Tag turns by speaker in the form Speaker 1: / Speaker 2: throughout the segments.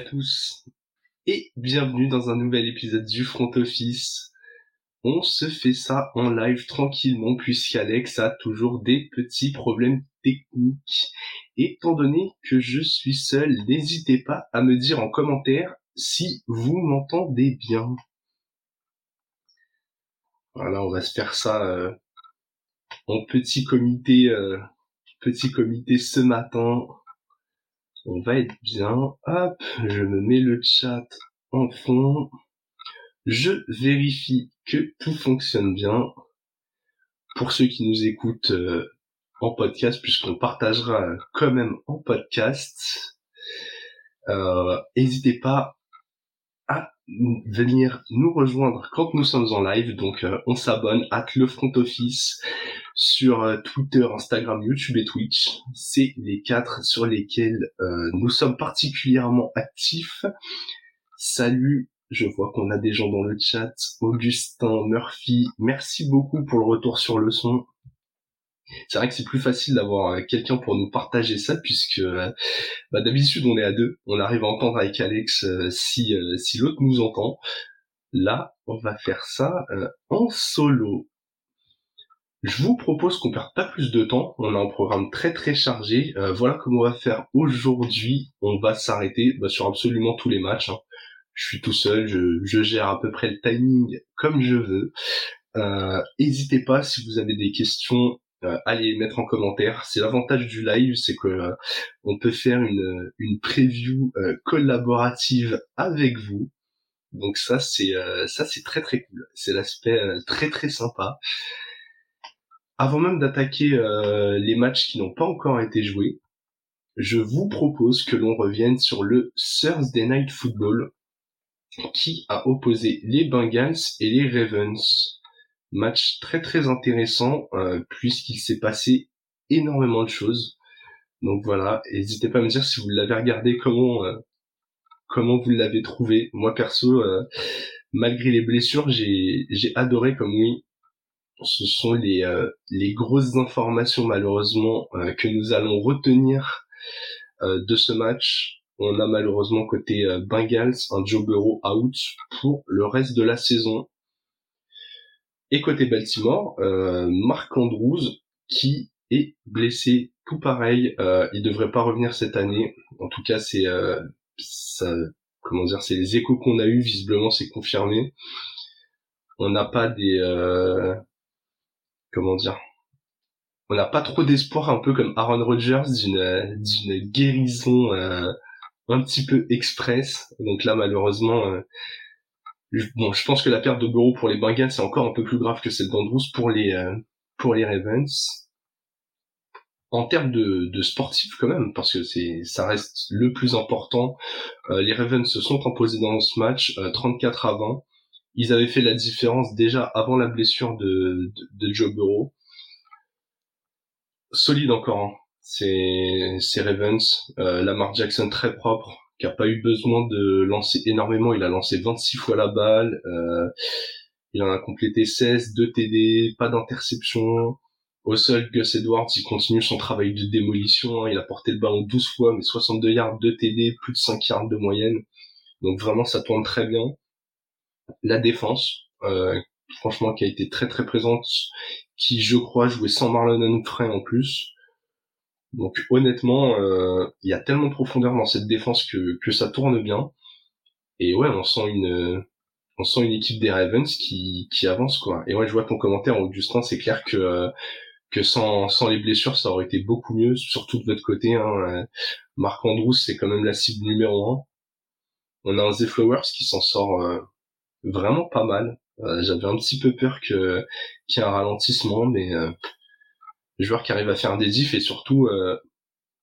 Speaker 1: Tous et bienvenue dans un nouvel épisode du Front Office. On se fait ça en live tranquillement puisqu'Alex a toujours des petits problèmes techniques. Étant donné que je suis seul, n'hésitez pas à me dire en commentaire si vous m'entendez bien. Voilà, on va se faire ça euh, en petit comité, euh, petit comité ce matin. On va être bien. Hop, je me mets le chat en fond. Je vérifie que tout fonctionne bien. Pour ceux qui nous écoutent euh, en podcast, puisqu'on partagera quand même en podcast, n'hésitez pas à venir nous rejoindre quand nous sommes en live. Donc euh, on s'abonne à le front office sur euh, Twitter, Instagram, YouTube et Twitch. C'est les quatre sur lesquels euh, nous sommes particulièrement actifs. Salut, je vois qu'on a des gens dans le chat. Augustin, Murphy, merci beaucoup pour le retour sur le son c'est vrai que c'est plus facile d'avoir euh, quelqu'un pour nous partager ça puisque bah, d'habitude on est à deux, on arrive à entendre avec Alex si si l'autre nous entend. Là, on va faire ça en solo. Je vous propose qu'on perde pas plus de temps. On a un programme très très chargé. voilà comment on va faire aujourd'hui. On va s'arrêter bah, sur absolument tous les matchs. Hein. Je suis tout seul, je, je, gère à peu près le timing comme je veux. N'hésitez pas si vous avez des questions euh, allez mettre en commentaire. C'est l'avantage du live, c'est que euh, on peut faire une, une preview euh, collaborative avec vous. Donc ça c'est ça c'est très très cool. C'est l'aspect très très sympa. Avant même d'attaquer les matchs qui n'ont pas encore été joués, je vous propose que l'on revienne sur le Thursday Night Football qui a opposé les Bengals et les Ravens. Match très très intéressant euh, puisqu'il s'est passé énormément de choses. Donc voilà, n'hésitez pas à me dire si vous l'avez regardé, comment euh, comment vous l'avez trouvé. Moi perso, euh, malgré les blessures, j'ai j'ai adoré comme oui. Ce sont les les grosses informations malheureusement que nous allons retenir de ce match. On a malheureusement côté Bengals un Joe Burrow out pour le reste de la saison. Et côté Baltimore, euh, Marc Andrews qui est blessé tout pareil, euh, il devrait pas revenir cette année. En tout cas, c'est euh, c'est les échos qu'on a eu visiblement, c'est confirmé. On n'a pas des euh, comment dire, on n'a pas trop d'espoir, un peu comme Aaron Rodgers d'une guérison euh, un petit peu express. Donc là, malheureusement, euh, bon, je pense que la perte de Burrow pour les Bengals c'est encore un peu plus grave que celle d'Andrews pour les euh, pour les Ravens. En termes de, de sportifs quand même, parce que c'est ça reste le plus important. Les Ravens se sont imposés dans ce match 34 euh, à 20. Ils avaient fait la différence déjà avant la blessure de, de, Joe Burrow. Solide encore, hein. c'est c'est Ravens. Lamar Jackson très propre qui a pas eu besoin de lancer énormément. Il a lancé 26 fois la balle. Euh, il en a complété 16, 2 TD, pas d'interception. Au sol, Gus Edwards, il continue son travail de démolition. Hein. Il a porté le ballon 12 fois, mais 62 yards, 2 TD, plus de 5 yards de moyenne. Donc vraiment, ça tourne très bien. La défense, euh, franchement, qui a été très très présente, qui, je crois, jouait sans Marlon Humphrey en plus. Donc honnêtement, euh, il y a tellement de profondeur dans cette défense que, que ça tourne bien. Et ouais, on sent une on sent une équipe des Ravens qui, qui avance quoi. Et ouais, je vois ton commentaire Augustin, c'est clair que que sans, sans les blessures, ça aurait été beaucoup mieux, surtout de votre côté. Hein. Marc Andrews, c'est quand même la cible numéro un. On a un Z Flowers qui s'en sort euh, vraiment pas mal. Euh, j'avais un petit peu peur qu'il y ait un ralentissement, mais joueur qui arrive à faire des diffs et surtout euh,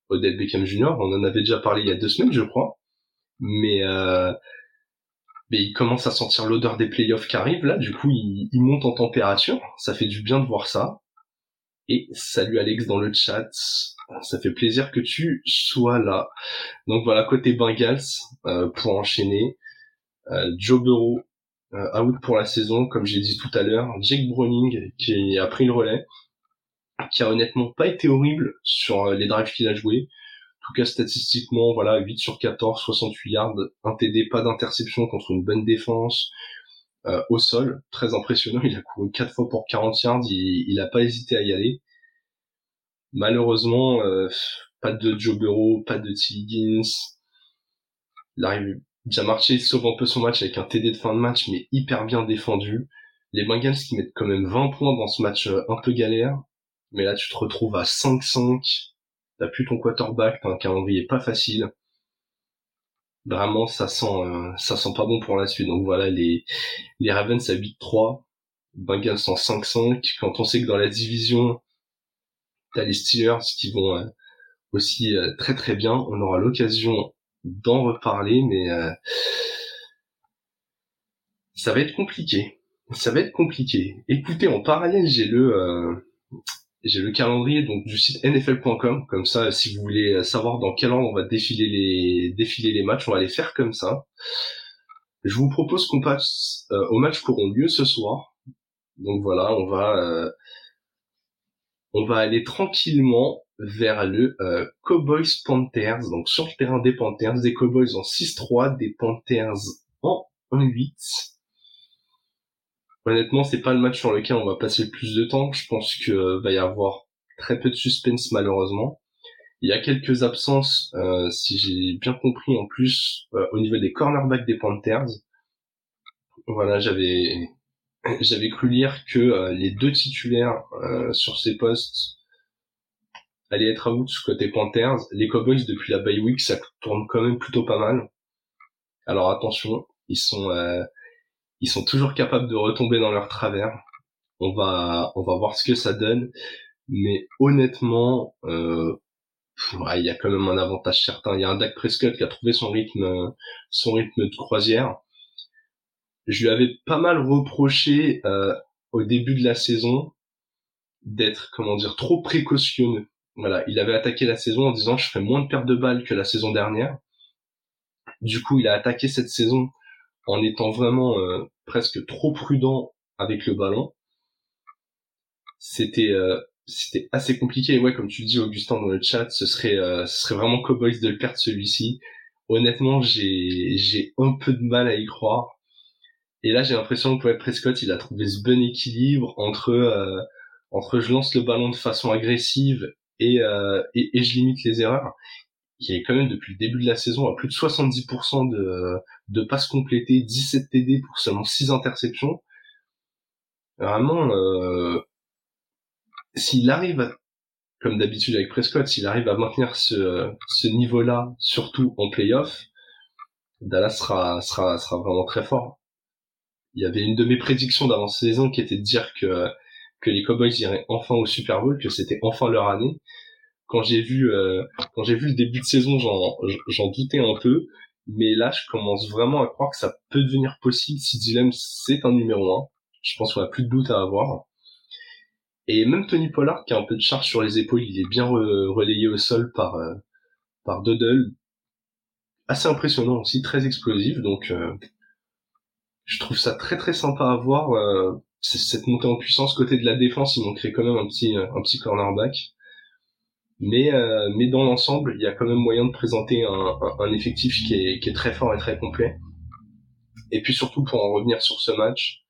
Speaker 1: Odell Beckham Jr. On en avait déjà parlé il y a deux semaines, je crois, mais euh, mais il commence à sentir l'odeur des playoffs qui arrivent là. Du coup, il, il, monte en température. Ça fait du bien de voir ça. Et salut Alex dans le chat. Ça fait plaisir que tu sois là. Donc voilà, côté Bengals, euh, pour enchaîner, euh, Joe Burrow, euh, out pour la saison, comme j'ai dit tout à l'heure. Jake Browning qui a pris le relais qui a honnêtement pas été horrible sur euh, les drives qu'il a joué. tout cas statistiquement, voilà, 8 sur 14, 68 yards, un TD, pas d'interception contre une bonne défense. Euh, au sol, très impressionnant, il a couru 4 fois pour 40 yards, il, il a pas hésité à y aller. Malheureusement, euh, pas de Joe Burrow, pas de T. Higgins. Jamarche sauve un peu son match avec un TD de fin de match, mais hyper bien défendu. Les Bengals qui mettent quand même 20 points dans ce match euh, un peu galère. Mais là, tu te retrouves à 5-5 t'as plus ton quarterback, t'as un calendrier pas facile. Vraiment, ça sent, euh, ça sent pas bon pour la suite. Donc voilà, les, les Ravens à 8-3, Bengals en 5-5. Quand on sait que dans la division, t'as les Steelers qui vont euh, aussi très très bien. On aura l'occasion d'en reparler, mais ça va être compliqué. Ça va être compliqué. Écoutez, en parallèle, j'ai le j'ai le calendrier donc du site nfl.com comme ça si vous voulez savoir dans quel ordre on va défiler les défiler les matchs on va les faire comme ça je vous propose qu'on passe euh, aux matchs qui auront lieu ce soir donc voilà on va euh, on va aller tranquillement vers le euh, Cowboys Panthers donc sur le terrain des Panthers des Cowboys en 6-3 des Panthers en 1-8 Honnêtement, c'est pas le match sur lequel on va passer le plus de temps. Je pense que euh, va y avoir très peu de suspense malheureusement. Il y a quelques absences, euh, si j'ai bien compris en plus, au niveau des cornerbacks des Panthers. Voilà, j'avais j'avais cru lire que les deux titulaires sur ces postes allaient être out côté Panthers. Les Cowboys depuis la bye week, ça tourne quand même plutôt pas mal. Alors attention, ils sont ils sont toujours capables de retomber dans leur travers. On va, on va voir ce que ça donne. Mais honnêtement, euh, il y a quand même un avantage certain. Il y a un Dak Prescott qui a trouvé son rythme, son rythme de croisière. Je lui avais pas mal reproché euh, au début de la saison d'être, comment dire, trop précautionneux. Voilà, il avait attaqué la saison en disant je ferai moins de pertes de balles que la saison dernière. Du coup, il a attaqué cette saison en étant vraiment euh, presque trop prudent avec le ballon. C'était euh, c'était assez compliqué. Et ouais, comme tu dis, Augustin, dans le chat, ce serait euh, ce serait vraiment Cowboys de le perdre celui-ci. Honnêtement, j'ai j'ai un peu de mal à y croire. Et là, j'ai l'impression que Poet Prescott, il a trouvé ce bon équilibre entre entre je lance le ballon de façon agressive et, et, et je limite les erreurs qui est quand même depuis le début de la saison à plus de 70% de, de passes complétées, 17 TD pour seulement 6 interceptions. Vraiment, euh, s'il arrive, comme d'habitude avec Prescott, s'il arrive à maintenir ce, ce niveau-là, surtout en playoff, Dallas sera, sera, sera vraiment très fort. Il y avait une de mes prédictions d'avant-saison qui était de dire que, que les Cowboys iraient enfin au Super Bowl, que c'était enfin leur année quand j'ai vu euh, quand j'ai vu le début de saison, j'en doutais un peu, mais là je commence vraiment à croire que ça peut devenir possible si Dylan c'est un numéro 1. Je pense qu'on a plus de doute à avoir. Et même Tony Pollard qui a un peu de charge sur les épaules, il est bien relayé au sol par euh, par Doddle. Assez impressionnant aussi, très explosif, donc euh, je trouve ça très très sympa à voir. Cette montée en puissance côté de la défense, m'ont créé quand même un petit un petit cornerback mais euh, mais dans l'ensemble, il y a quand même moyen de présenter un, un, effectif qui est, qui est très fort et très complet. Et puis surtout pour en revenir sur ce match,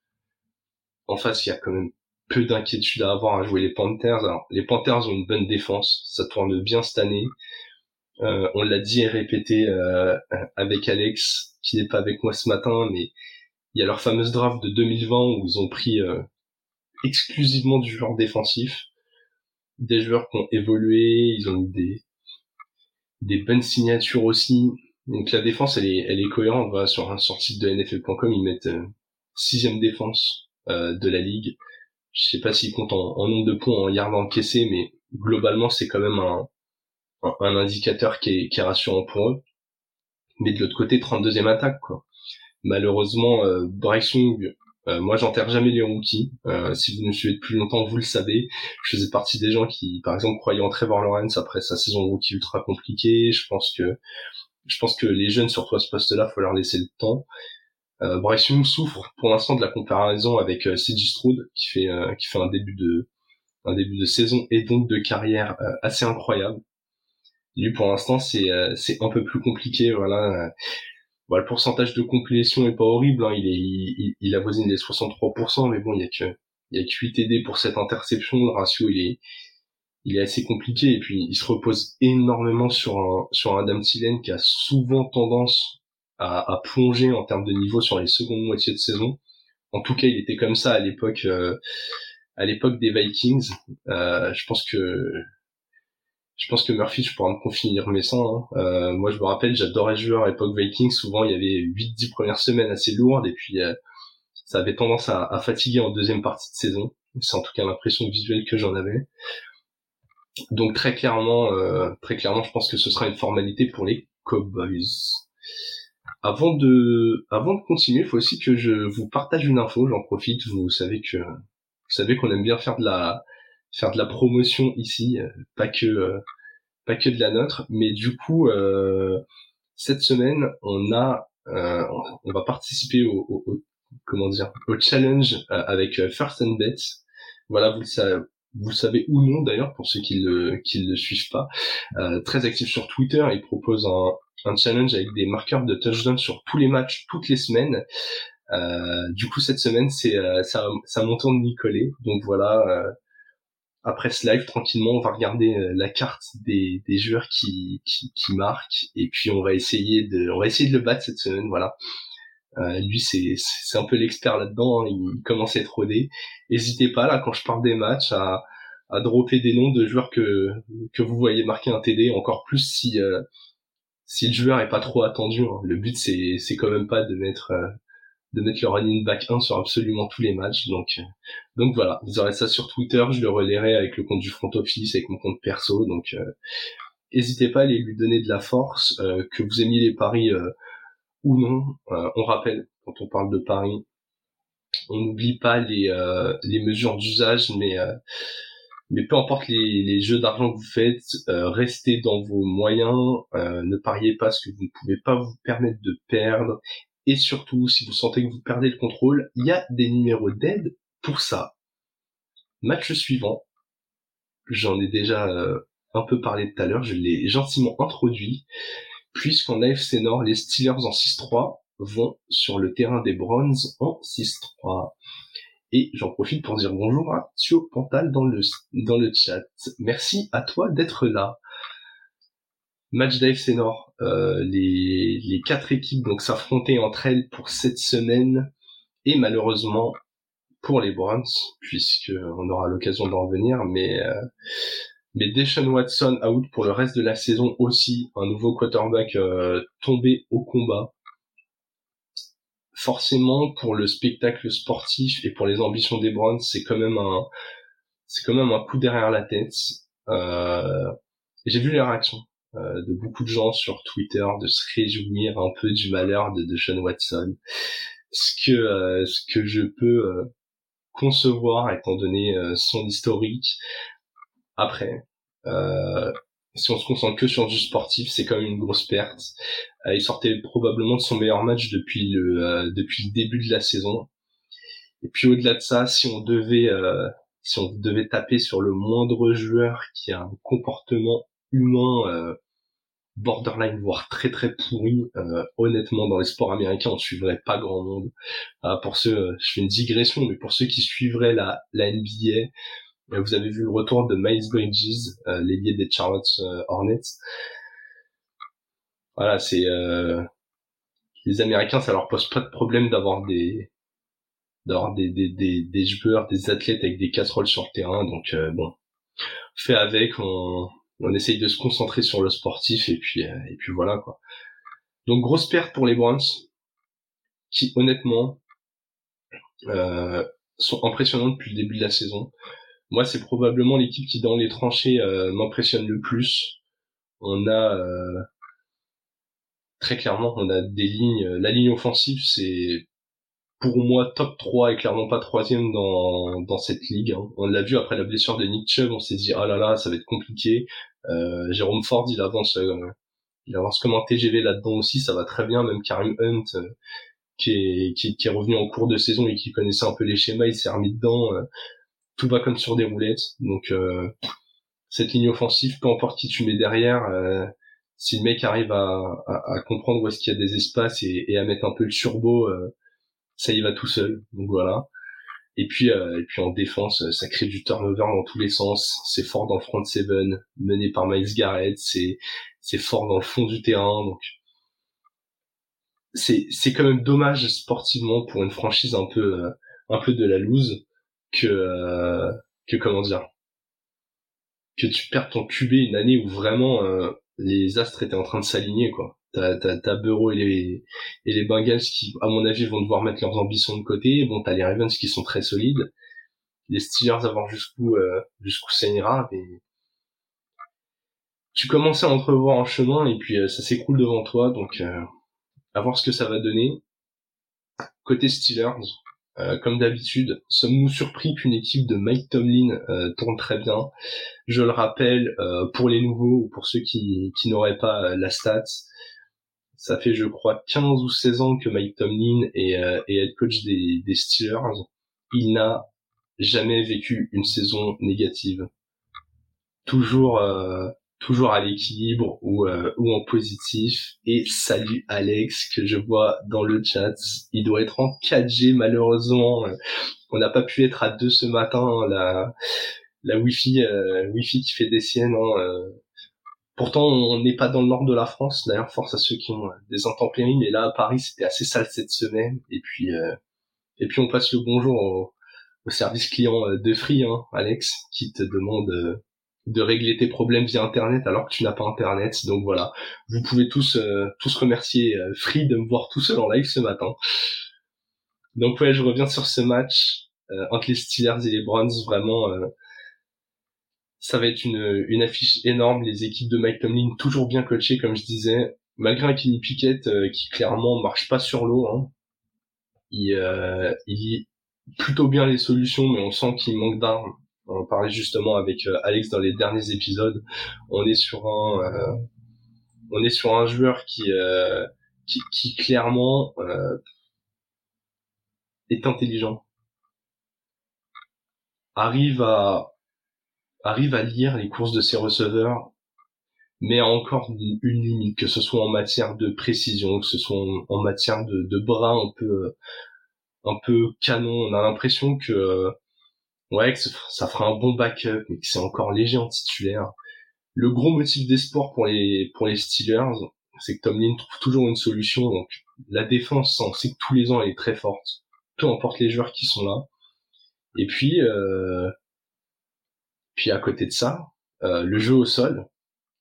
Speaker 1: en face, il y a quand même peu d'inquiétude à avoir à jouer les Panthers. Alors, les Panthers ont une bonne défense, ça tourne bien cette année. Euh, on l'a dit et répété euh, avec Alex, qui n'est pas avec moi ce matin, mais il y a leur fameuse draft de 2020 où ils ont pris euh, exclusivement du joueur défensif des joueurs qui ont évolué, ils ont eu des, des bonnes signatures aussi. Donc la défense, elle est, elle est cohérente. Voilà, sur un site de NFL.com, ils mettent euh, sixième défense euh, de la ligue. Je sais pas s'ils comptent en, nombre de points, en yards encaissés, mais globalement, c'est quand même un, un, indicateur qui est, qui est rassurant pour eux. Mais de l'autre côté, 32e attaque, quoi. Malheureusement, euh, Bryce Young, euh, moi, j'enterre jamais les rookies. Euh, si vous me suivez depuis longtemps, vous le savez. Je faisais partie des gens qui, par exemple, croyaient en Trevor Lawrence après sa saison rookie ultra compliquée. Je pense que, je pense que les jeunes, surtout à ce poste-là, faut leur laisser le temps. Euh, Bryce Young souffre pour l'instant de la comparaison avec euh, Stroud, qui fait, euh, qui fait un début de, un début de saison et donc de carrière assez incroyable. Lui, pour l'instant, c'est c'est un peu plus compliqué. Voilà. Le pourcentage de complétion est pas horrible. Hein. Il est il, il avoisine les 63%, mais bon, il y a que il y a que 8 TD pour cette interception. Le ratio, il est il est assez compliqué et puis il se repose énormément sur un sur un Adam Thielen qui a souvent tendance à, à, plonger en termes de niveau sur les secondes moitiés de saison. En tout cas, il était comme ça à l'époque euh, à l'époque des Vikings. Euh, je pense que je pense que Murphy, je pourrais me confirmer ça. Hein. Euh, moi, je me rappelle, j'adorais jouer à l'époque Vikings. Souvent, il y avait 8-10 premières semaines assez lourdes et puis euh, ça avait tendance à, fatiguer en deuxième partie de saison. C'est en tout cas l'impression visuelle que j'en avais. Donc très clairement, euh, très clairement, je pense que ce sera une formalité pour les Cowboys. Avant de, avant de continuer, il faut aussi que je vous partage une info. J'en profite. Vous savez que, vous savez qu'on aime bien faire de la, faire de la promotion ici, euh, pas que, euh, pas que de la nôtre. Mais du coup, cette semaine, on a, on va participer au, au, comment dire, au challenge avec First and Bet. Voilà, vous le savez, vous savez ou non d'ailleurs pour ceux qui le qui le suivent pas, euh, très actif sur Twitter. Il propose un, un challenge avec des marqueurs de touchdown sur tous les matchs toutes les semaines. Euh, du coup cette semaine c'est euh, ça ça mon tour de m'y coller. Donc voilà. Après ce live tranquillement on va regarder euh, la carte des, des joueurs qui, qui, qui marquent et puis on va essayer de on va essayer de le battre cette semaine voilà euh, lui, c'est c'est un peu l'expert là-dedans. Hein. il commence à être rodé. N'hésitez pas là quand je parle des matchs à à dropper des noms de joueurs que que vous voyez marquer un TD. Encore plus si euh, si le joueur est pas trop attendu. Hein. Le but c'est c'est quand même pas de mettre euh, de mettre le running back 1 sur absolument tous les matchs. Donc donc voilà, vous aurez ça sur Twitter. Je le relayerai avec le compte du front office, avec mon compte perso. Donc n'hésitez pas à aller lui donner de la force, que vous aimiez les paris ou non. Euh, on rappelle, quand on parle de Paris, on n'oublie pas les, euh, les mesures d'usage, mais euh, mais peu importe les, les jeux d'argent que vous faites, restez dans vos moyens, ne pariez pas ce que vous ne pouvez pas vous permettre de perdre, et surtout, si vous sentez que vous perdez le contrôle, il y a des numéros d'aide pour ça. Match suivant, j'en ai déjà un peu parlé tout à l'heure, je l'ai gentiment introduit puisqu'en AFC Nord, les Steelers en 6-3 vont sur le terrain des Browns en 6-3. Et j'en profite pour dire bonjour à Thio Pantal dans le, dans le chat. Merci à toi d'être là. Match d'AFC Nord. Euh, les, quatre équipes donc s'affrontaient entre elles pour cette semaine. Et malheureusement, pour les Browns, puisque on aura l'occasion d'en revenir, mais euh, mais Watson out pour le reste de la saison aussi, un nouveau quarterback euh, tombé au combat. Forcément, pour le spectacle sportif et pour les ambitions des Browns, c'est quand même un, c'est quand même un coup derrière la tête. Euh, j'ai vu les réactions euh, de beaucoup de gens sur Twitter de se réjouir un peu du malheur de Deshaun Watson. Ce que, euh, ce que je peux euh, concevoir étant donné son historique, après, euh, si on se concentre que sur du sportif, c'est quand même une grosse perte. Euh, il sortait probablement de son meilleur match depuis le euh, depuis le début de la saison. Et puis au-delà de ça, si on devait si on devait taper sur le moindre joueur qui a un comportement humain borderline voire très très pourri honnêtement dans les sports américains on suivrait pas grand monde pour ceux je fais une digression mais pour ceux qui suivraient la la NBA vous avez vu le retour de Miles Bridges, euh, l'ailier des Charlotte euh, Hornets. Voilà, c'est euh, les Américains, ça leur pose pas de problème d'avoir des d'avoir des, des, des, des, joueurs, des athlètes avec des casseroles sur le terrain. Donc bon, fait avec, on, on essaye de se concentrer sur le sportif et puis et puis voilà quoi. Donc grosse perte pour les Browns, qui honnêtement euh, sont impressionnants depuis le début de la saison moi, c'est probablement l'équipe qui, dans les tranchées, euh, m'impressionne le plus. On a euh, très clairement, on a des lignes. La ligne offensive, c'est pour moi top 3 et clairement pas troisième dans, dans cette ligue. Hein. On l'a vu après la blessure de Nick Chubb, on s'est dit ah là là, ça va être compliqué. Euh, Jérôme Ford, il avance, il avance comme un TGV là-dedans aussi, ça va très bien. Même Karim Hunt, qui est, qui, est revenu en cours de saison et qui connaissait un peu les schémas, il s'est remis dedans tout va comme sur des roulettes. Donc euh, cette ligne offensive, peu importe qui tu mets derrière, si le mec arrive à, comprendre où est-ce qu'il y a des espaces et, et, à mettre un peu le turbo, ça y va tout seul. Donc voilà. Et puis, et puis en défense, ça crée du turnover dans tous les sens. C'est fort dans le front seven, mené par Miles Garrett. C'est c'est fort dans le fond du terrain. Donc c'est c'est quand même dommage sportivement pour une franchise un peu un peu de la loose que euh, que comment dire que tu perds ton QB une année où vraiment euh, les astres étaient en train de s'aligner quoi. T'as t'as Bureau et les et les Bengals qui à mon avis vont devoir mettre leurs ambitions de côté. Bon t'as les Ravens qui sont très solides. Les Steelers à voir jusqu'où euh, jusqu'où ça ira mais tu commençais à entrevoir un chemin et puis ça s'écroule devant toi donc à voir ce que ça va donner. Côté Steelers, euh, comme d'habitude, sommes-nous surpris qu'une équipe de Mike Tomlin euh, tourne très bien? Je le rappelle, euh, pour les nouveaux ou pour ceux qui, qui n'auraient pas la stat, ça fait je crois 15 ou 16 ans que Mike Tomlin est, est head coach des, Steelers. Il n'a jamais vécu une saison négative. Toujours toujours à l'équilibre ou, euh, ou en positif. Et salut Alex que je vois dans le chat. Il doit être en 4G malheureusement. On n'a pas pu être à deux ce matin. La, la Wi-Fi, euh, Wi-Fi qui fait des siennes. Hein, euh. Pourtant, on n'est pas dans le nord de la France. D'ailleurs, force à ceux qui ont des intempéries. Mais là, à Paris, c'était assez sale cette semaine. Et puis, et puis on passe le bonjour au, service client de Free, hein, Alex, qui te demande de régler tes problèmes via internet alors que tu n'as pas internet donc voilà vous pouvez tous euh, tous remercier euh, Free de me voir tout seul en live ce matin donc ouais je reviens sur ce match euh, entre les Steelers et les Browns vraiment ça va être une, une affiche énorme les équipes de Mike Tomlin toujours bien coachées comme je disais malgré un Kenny Pickett qui clairement marche pas sur l'eau hein. il il lit plutôt bien les solutions mais on sent qu'il manque d'armes on en parlait justement avec euh, Alex dans les derniers épisodes. On est sur un, euh, on est sur un joueur qui, euh, qui, qui, clairement est intelligent, arrive à arrive à lire les courses de ses receveurs, mais a encore une limite, que ce soit en matière de précision, que ce soit en, matière de, bras un peu un peu canon. On a l'impression que ouais, que ça fera un bon backup, mais que c'est encore léger en titulaire. Le gros motif d'espoir pour les pour les Steelers, c'est que Tomlin trouve toujours une solution. Donc la défense, on sait que tous les ans elle est très forte, peu importe les joueurs qui sont là. Et puis euh, puis à côté de ça, euh, le jeu au sol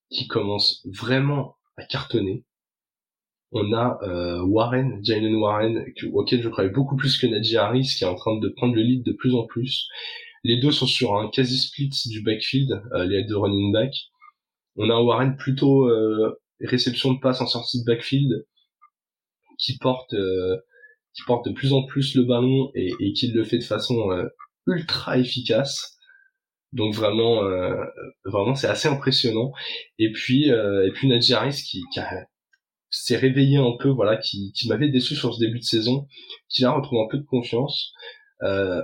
Speaker 1: qui commence vraiment à cartonner. On a euh, Warren, Jalen Warren, auquel je croyais beaucoup plus que Najee Harris, qui est en train de prendre le lead de plus en plus. Les deux sont sur un quasi split du backfield, euh, les deux running back. On a Warren plutôt euh, réception de passe en sortie de backfield, qui porte euh, qui porte de plus en plus le ballon et, et qui le fait de façon ultra efficace. Donc vraiment, vraiment c'est assez impressionnant. Et puis, et puis Najee Harris qui, qui s'est réveillé un peu, voilà, qui, qui m'avait déçu sur ce début de saison, qui a retrouvé un peu de confiance. Euh,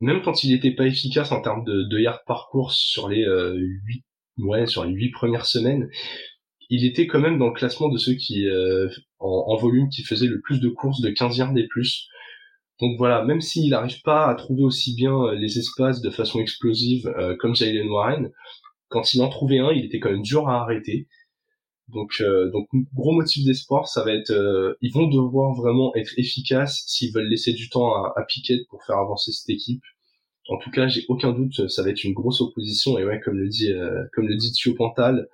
Speaker 1: même quand il n'était pas efficace en termes de, de yards par course sur les euh, huit, ouais, sur les huit premières semaines, il était quand même dans le classement de ceux qui, euh, en, en, volume, qui faisaient le plus de courses de 15 yards et plus. Donc voilà, même s'il n'arrive pas à trouver aussi bien euh, les espaces de façon explosive euh, comme Jalen Warren, quand il en trouvait un, il était quand même dur à arrêter. Donc, euh, donc gros motif d'espoir, ça va être, euh, ils vont devoir vraiment être efficaces s'ils veulent laisser du temps à, Piquet pour faire avancer cette équipe. En tout cas, j'ai aucun doute, ça va être une grosse opposition. Et ouais, comme le dit, comme le dit Thio Pantal,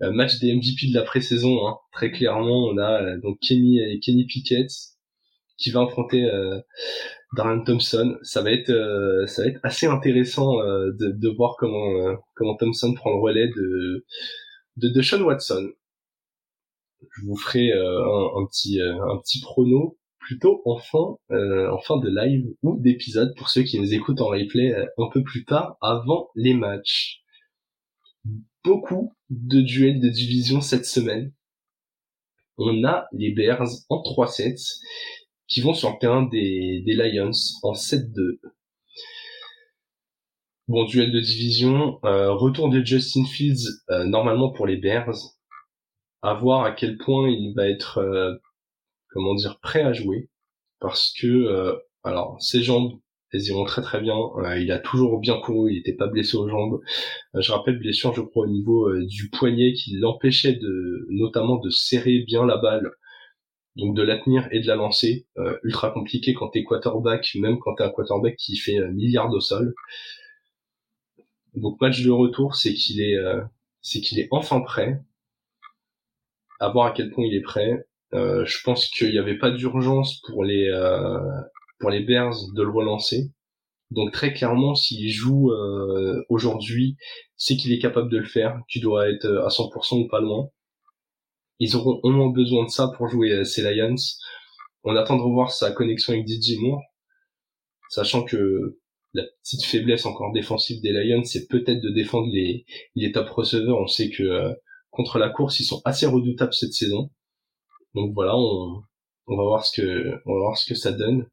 Speaker 1: match des MVP de la pré-saison. Hein, très clairement, on a donc Kenny et Kenny Pickett qui va affronter euh, Darren Thompson. Ça va être, ça va être assez intéressant de, de, voir comment comment Thompson prend le relais de de, Sean Watson je vous ferai euh, un, petit euh, un petit prono plutôt en fin euh, en fin de live ou d'épisode pour ceux qui nous écoutent en replay un peu plus tard avant les matchs. Beaucoup de duels de division cette semaine. On a les Bears en 3-7 qui vont sur le terrain des, des Lions en 7-2. Bon, duel de division, euh, retour de Justin Fields euh, normalement pour les Bears. À voir à quel point il va être, euh, comment dire, prêt à jouer, parce que alors ses jambes, elles iront très très bien. il a toujours bien couru, il n'était pas blessé aux jambes. je rappelle blessure, je crois, au niveau du poignet qui l'empêchait de, notamment de serrer bien la balle donc de la tenir et de la lancer, ultra compliqué quand t'es quarterback, même quand t'es un quarterback qui fait un milliard au sol. Donc match de retour, c'est qu'il est, euh, c'est qu'il est enfin prêt. À voir à quel point il est prêt. Euh, je pense qu'il n'y avait pas d'urgence pour les euh, pour les Bears de le relancer. Donc très clairement, s'il joue aujourd'hui, c'est qu'il est capable de le faire. Tu dois être à 100% ou pas loin. Ils auront au moins besoin de ça pour jouer ces Lions. On attend de revoir sa connexion avec DJ Moore, sachant que la petite faiblesse encore défensive des Lions, c'est peut-être de défendre les, les top receveurs. On sait que euh, contre la course, ils sont assez redoutables cette saison. Donc voilà, on, va voir ce que on va voir ce que ça donne.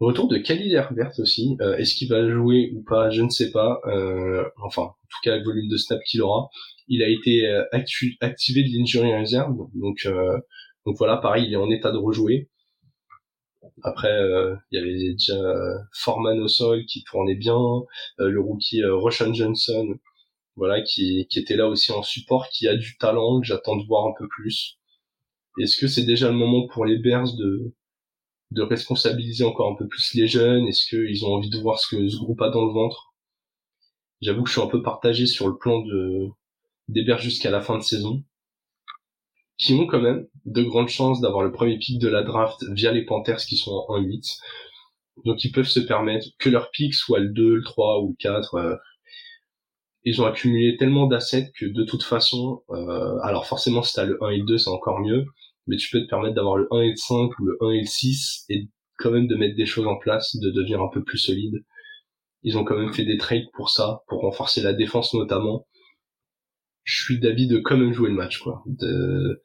Speaker 1: Retour de Khalil Herbert aussi. Euh, est-ce qu'il va jouer ou pas? Je ne sais pas. Euh, enfin, en tout cas, le volume de snap qu'il aura. Il a été activé de l'injury reserve. Donc, donc voilà, pareil, il est en état de rejouer. Après, euh, il y avait déjà euh, Forman au sol qui tournait bien, euh, le rookie Roshan Johnson, voilà, qui, qui était là aussi en support, qui a du talent, que j'attends de voir un peu plus. Est-ce que c'est déjà le moment pour les Bears de, de responsabiliser encore un peu plus les jeunes? Est-ce qu'ils ont envie de voir ce que ce groupe a dans le ventre? J'avoue que je suis un peu partagé sur le plan de Bears jusqu'à la fin de saison qui ont quand même de grandes chances d'avoir le premier pic de la draft via les Panthers qui sont en 8. Donc ils peuvent se permettre que leur pic soit le 2, le 3 ou le 4. Euh. ils ont accumulé tellement d'assets que de toute façon, euh, alors forcément si t'as le 1 et le 2 c'est encore mieux, mais tu peux te permettre d'avoir le 1 et le 5 ou le 1 et le 6 et quand même de mettre des choses en place, de devenir un peu plus solide. Ils ont quand même fait des trades pour ça, pour renforcer la défense notamment. Je suis d'avis de quand même jouer le match, quoi. De,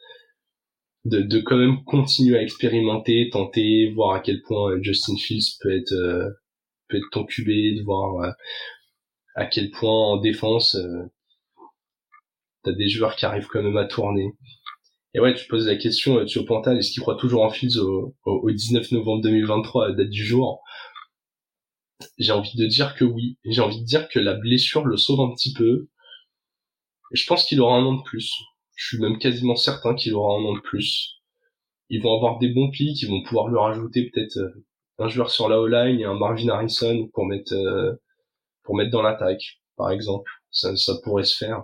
Speaker 1: de, de quand même continuer à expérimenter, tenter, voir à quel point euh, Justin Fields peut être euh, peut être ton QB, de voir euh, à quel point en défense euh, t'as des joueurs qui arrivent quand même à tourner. Et ouais, tu poses la question, tu Pantal, est-ce qu'il croit toujours en Fields au, au, 19 novembre 2023, date du jour? J'ai envie de dire que oui. J'ai envie de dire que la blessure le sauve un petit peu. Je pense qu'il aura un an de plus. Je suis même quasiment certain qu'il aura un an de plus. Ils vont avoir des bons pics, ils vont pouvoir lui rajouter peut-être euh, un joueur sur la O-line et un Marvin Harrison pour mettre euh, pour mettre dans l'attaque, par exemple. Ça, ça pourrait se faire.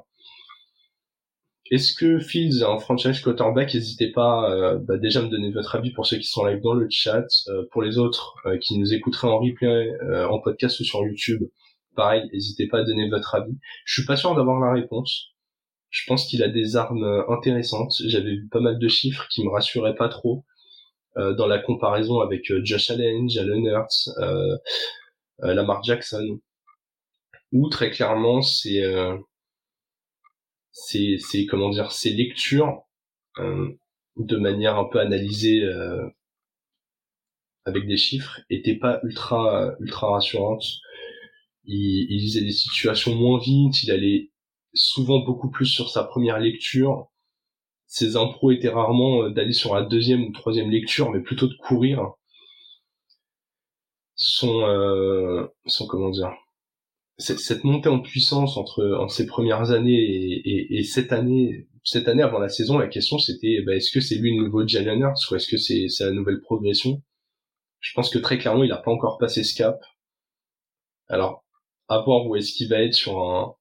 Speaker 1: Est-ce que Fields est un franchise quarterback? N'hésitez pas euh, bah déjà à me donner votre avis pour ceux qui sont live dans le chat. pour les autres qui nous écouteraient en replay, en podcast ou sur YouTube, pareil, n'hésitez pas à donner votre avis. Je suis pas sûr d'avoir la réponse. Je pense qu'il a des armes euh, intéressantes. J'avais vu pas mal de chiffres qui me rassuraient pas trop euh, dans la comparaison avec euh, Josh Allen, Jalen Hurts, euh, Lamar Jackson, où très clairement c'est c'est comment dire ces lectures de manière un peu analysée avec des chiffres étaient pas ultra ultra rassurantes. Il, il lisait des situations moins vite, il allait souvent beaucoup plus sur sa première lecture. Ses impros étaient rarement euh, d'aller sur la deuxième ou troisième lecture, mais plutôt de courir. Son, euh, son comment dire, cette montée en puissance entre, en ses premières années et, et, cette année, cette année avant la saison, la question c'était, bah, est-ce que c'est lui le nouveau Jalen Hurts ou est-ce que c'est, la nouvelle progression? Je pense que très clairement, il n'a pas encore passé ce cap. Alors, à voir où est-ce qu'il va être sur un,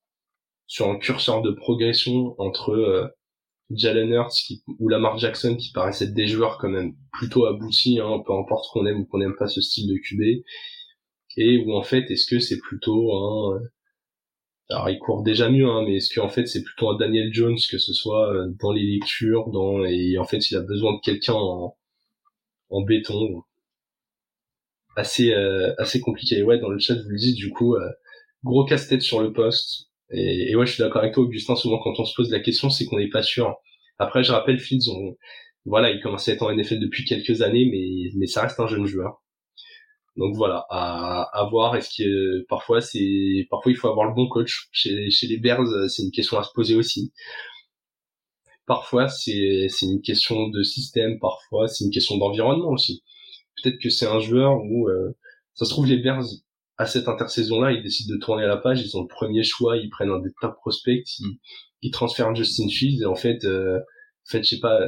Speaker 1: sur un curseur de progression entre euh, Jalen Hurts qui, ou Lamar Jackson qui paraissent être des joueurs quand même plutôt aboutis, hein, peu importe qu'on aime ou qu'on n'aime pas ce style de QB, et où en fait est-ce que c'est plutôt un euh, alors il court déjà mieux, hein, mais est-ce qu'en fait c'est plutôt un Daniel Jones que ce soit euh, dans les lectures, dans et en fait il a besoin de quelqu'un en, en béton, assez euh, assez compliqué. Ouais, dans le chat vous le dites du coup, gros casse-tête sur le poste. Et, et ouais, je suis d'accord avec toi, Augustin. Souvent, quand on se pose la question, c'est qu'on n'est pas sûr. Après, je rappelle, Fields, on, voilà, il commençait à être en NFL depuis quelques années, mais, mais ça reste un jeune joueur. Donc voilà, à, à voir. Est-ce que parfois c'est parfois il faut avoir le bon coach. Chez, chez les Bears, c'est une question à se poser aussi. Parfois c'est c'est une question de système. Parfois c'est une question d'environnement aussi. Peut-être que c'est un joueur où euh, ça se trouve les Bears à cette intersaison-là, ils décident de tourner à la page. Ils ont le premier choix, ils prennent un des top prospects, ils, ils transfèrent Justin Fields et en fait, euh, en fait, je sais pas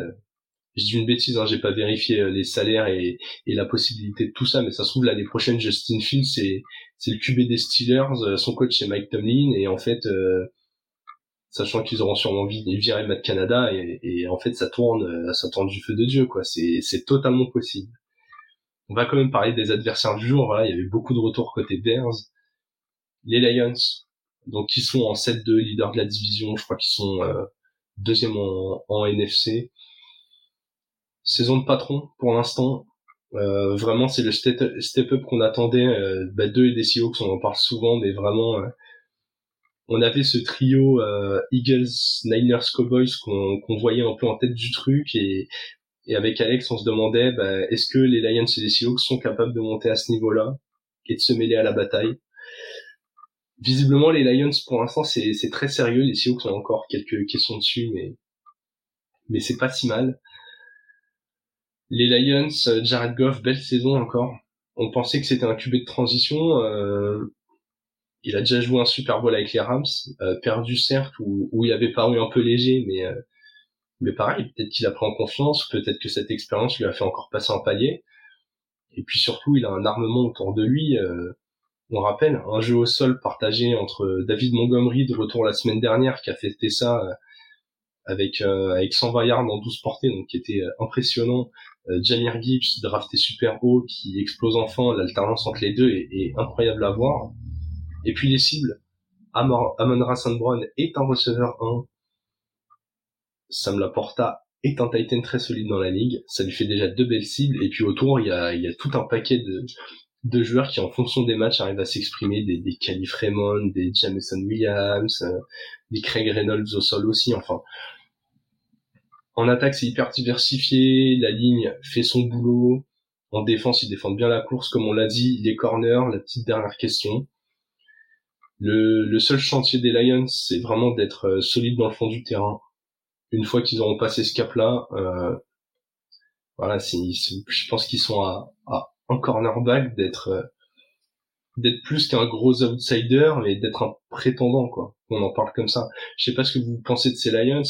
Speaker 1: je dis une bêtise, hein, j'ai pas vérifié euh, les salaires et, la possibilité de tout ça, mais ça se trouve l'année prochaine, Justin Fields, c'est le QB des Steelers, euh, son coach c'est Mike Tomlin, et en fait, euh, sachant qu'ils auront sûrement envie de virer Matt Canada, et, en fait ça tourne, ça tourne du feu de Dieu, quoi. C'est totalement possible. On va quand même parler des adversaires du jour. Voilà, il y avait beaucoup de retours côté Bears, les Lions, donc qui sont en 7-2, leader de la division, je crois qu'ils sont deuxième en, en NFC saison de patron pour l'instant. Euh, vraiment, c'est le step-up qu'on attendait. Euh, bah, d'eux et des Seahawks, on en parle souvent, mais vraiment, euh, on avait ce trio euh, Eagles, Niners, Cowboys qu'on voyait un peu en tête du truc, et, et avec Alex, on se demandait, bah, est-ce que les Lions et les Seahawks sont capables de monter à ce niveau-là et de se mêler à la bataille? Visiblement, les Lions, pour l'instant, c'est très sérieux. Les Seahawks ont encore quelques questions dessus, mais mais c'est pas si mal. Les Lions, euh, Jared Goff, belle saison encore. On pensait que c'était un QB de transition. Euh, il a déjà joué un Super Bowl avec les Rams, euh, perdu certes, où, où, il avait paru un peu léger, mais mais pareil, peut-être qu'il a pris en confiance, peut-être que cette expérience lui a fait encore passer un palier. Et puis surtout, il a un armement autour de lui. on rappelle un jeu au sol partagé entre David Montgomery de retour la semaine dernière qui a fait ça avec avec 120 yards en 12 portées, donc qui était impressionnant, euh, Jamir Gibbs drafté super haut qui explose enfin l'alternance entre les deux est, incroyable à voir et puis les cibles Amon, Brown est un receveur 1 Sam Laporta est un Titan très solide dans la ligue ça lui fait déjà deux belles cibles et puis autour il y a, tout un paquet de joueurs qui en fonction des matchs arrivent à s'exprimer des, des Raymond, des Jameson Williams, euh, des Craig Reynolds au sol aussi, enfin en attaque, c'est hyper diversifié. La ligne fait son boulot. En défense, ils défendent bien la course, comme on l'a dit. Les corners, la petite dernière question. Le, seul chantier des Lions, c'est vraiment d'être euh, solide dans le fond du terrain. Une fois qu'ils auront passé ce cap-là, euh, voilà, je pense qu'ils sont à, un cornerback d'être euh, d'être plus qu'un gros outsider, mais d'être un prétendant, quoi. On en parle comme ça. Je sais pas ce que vous pensez de ces Lions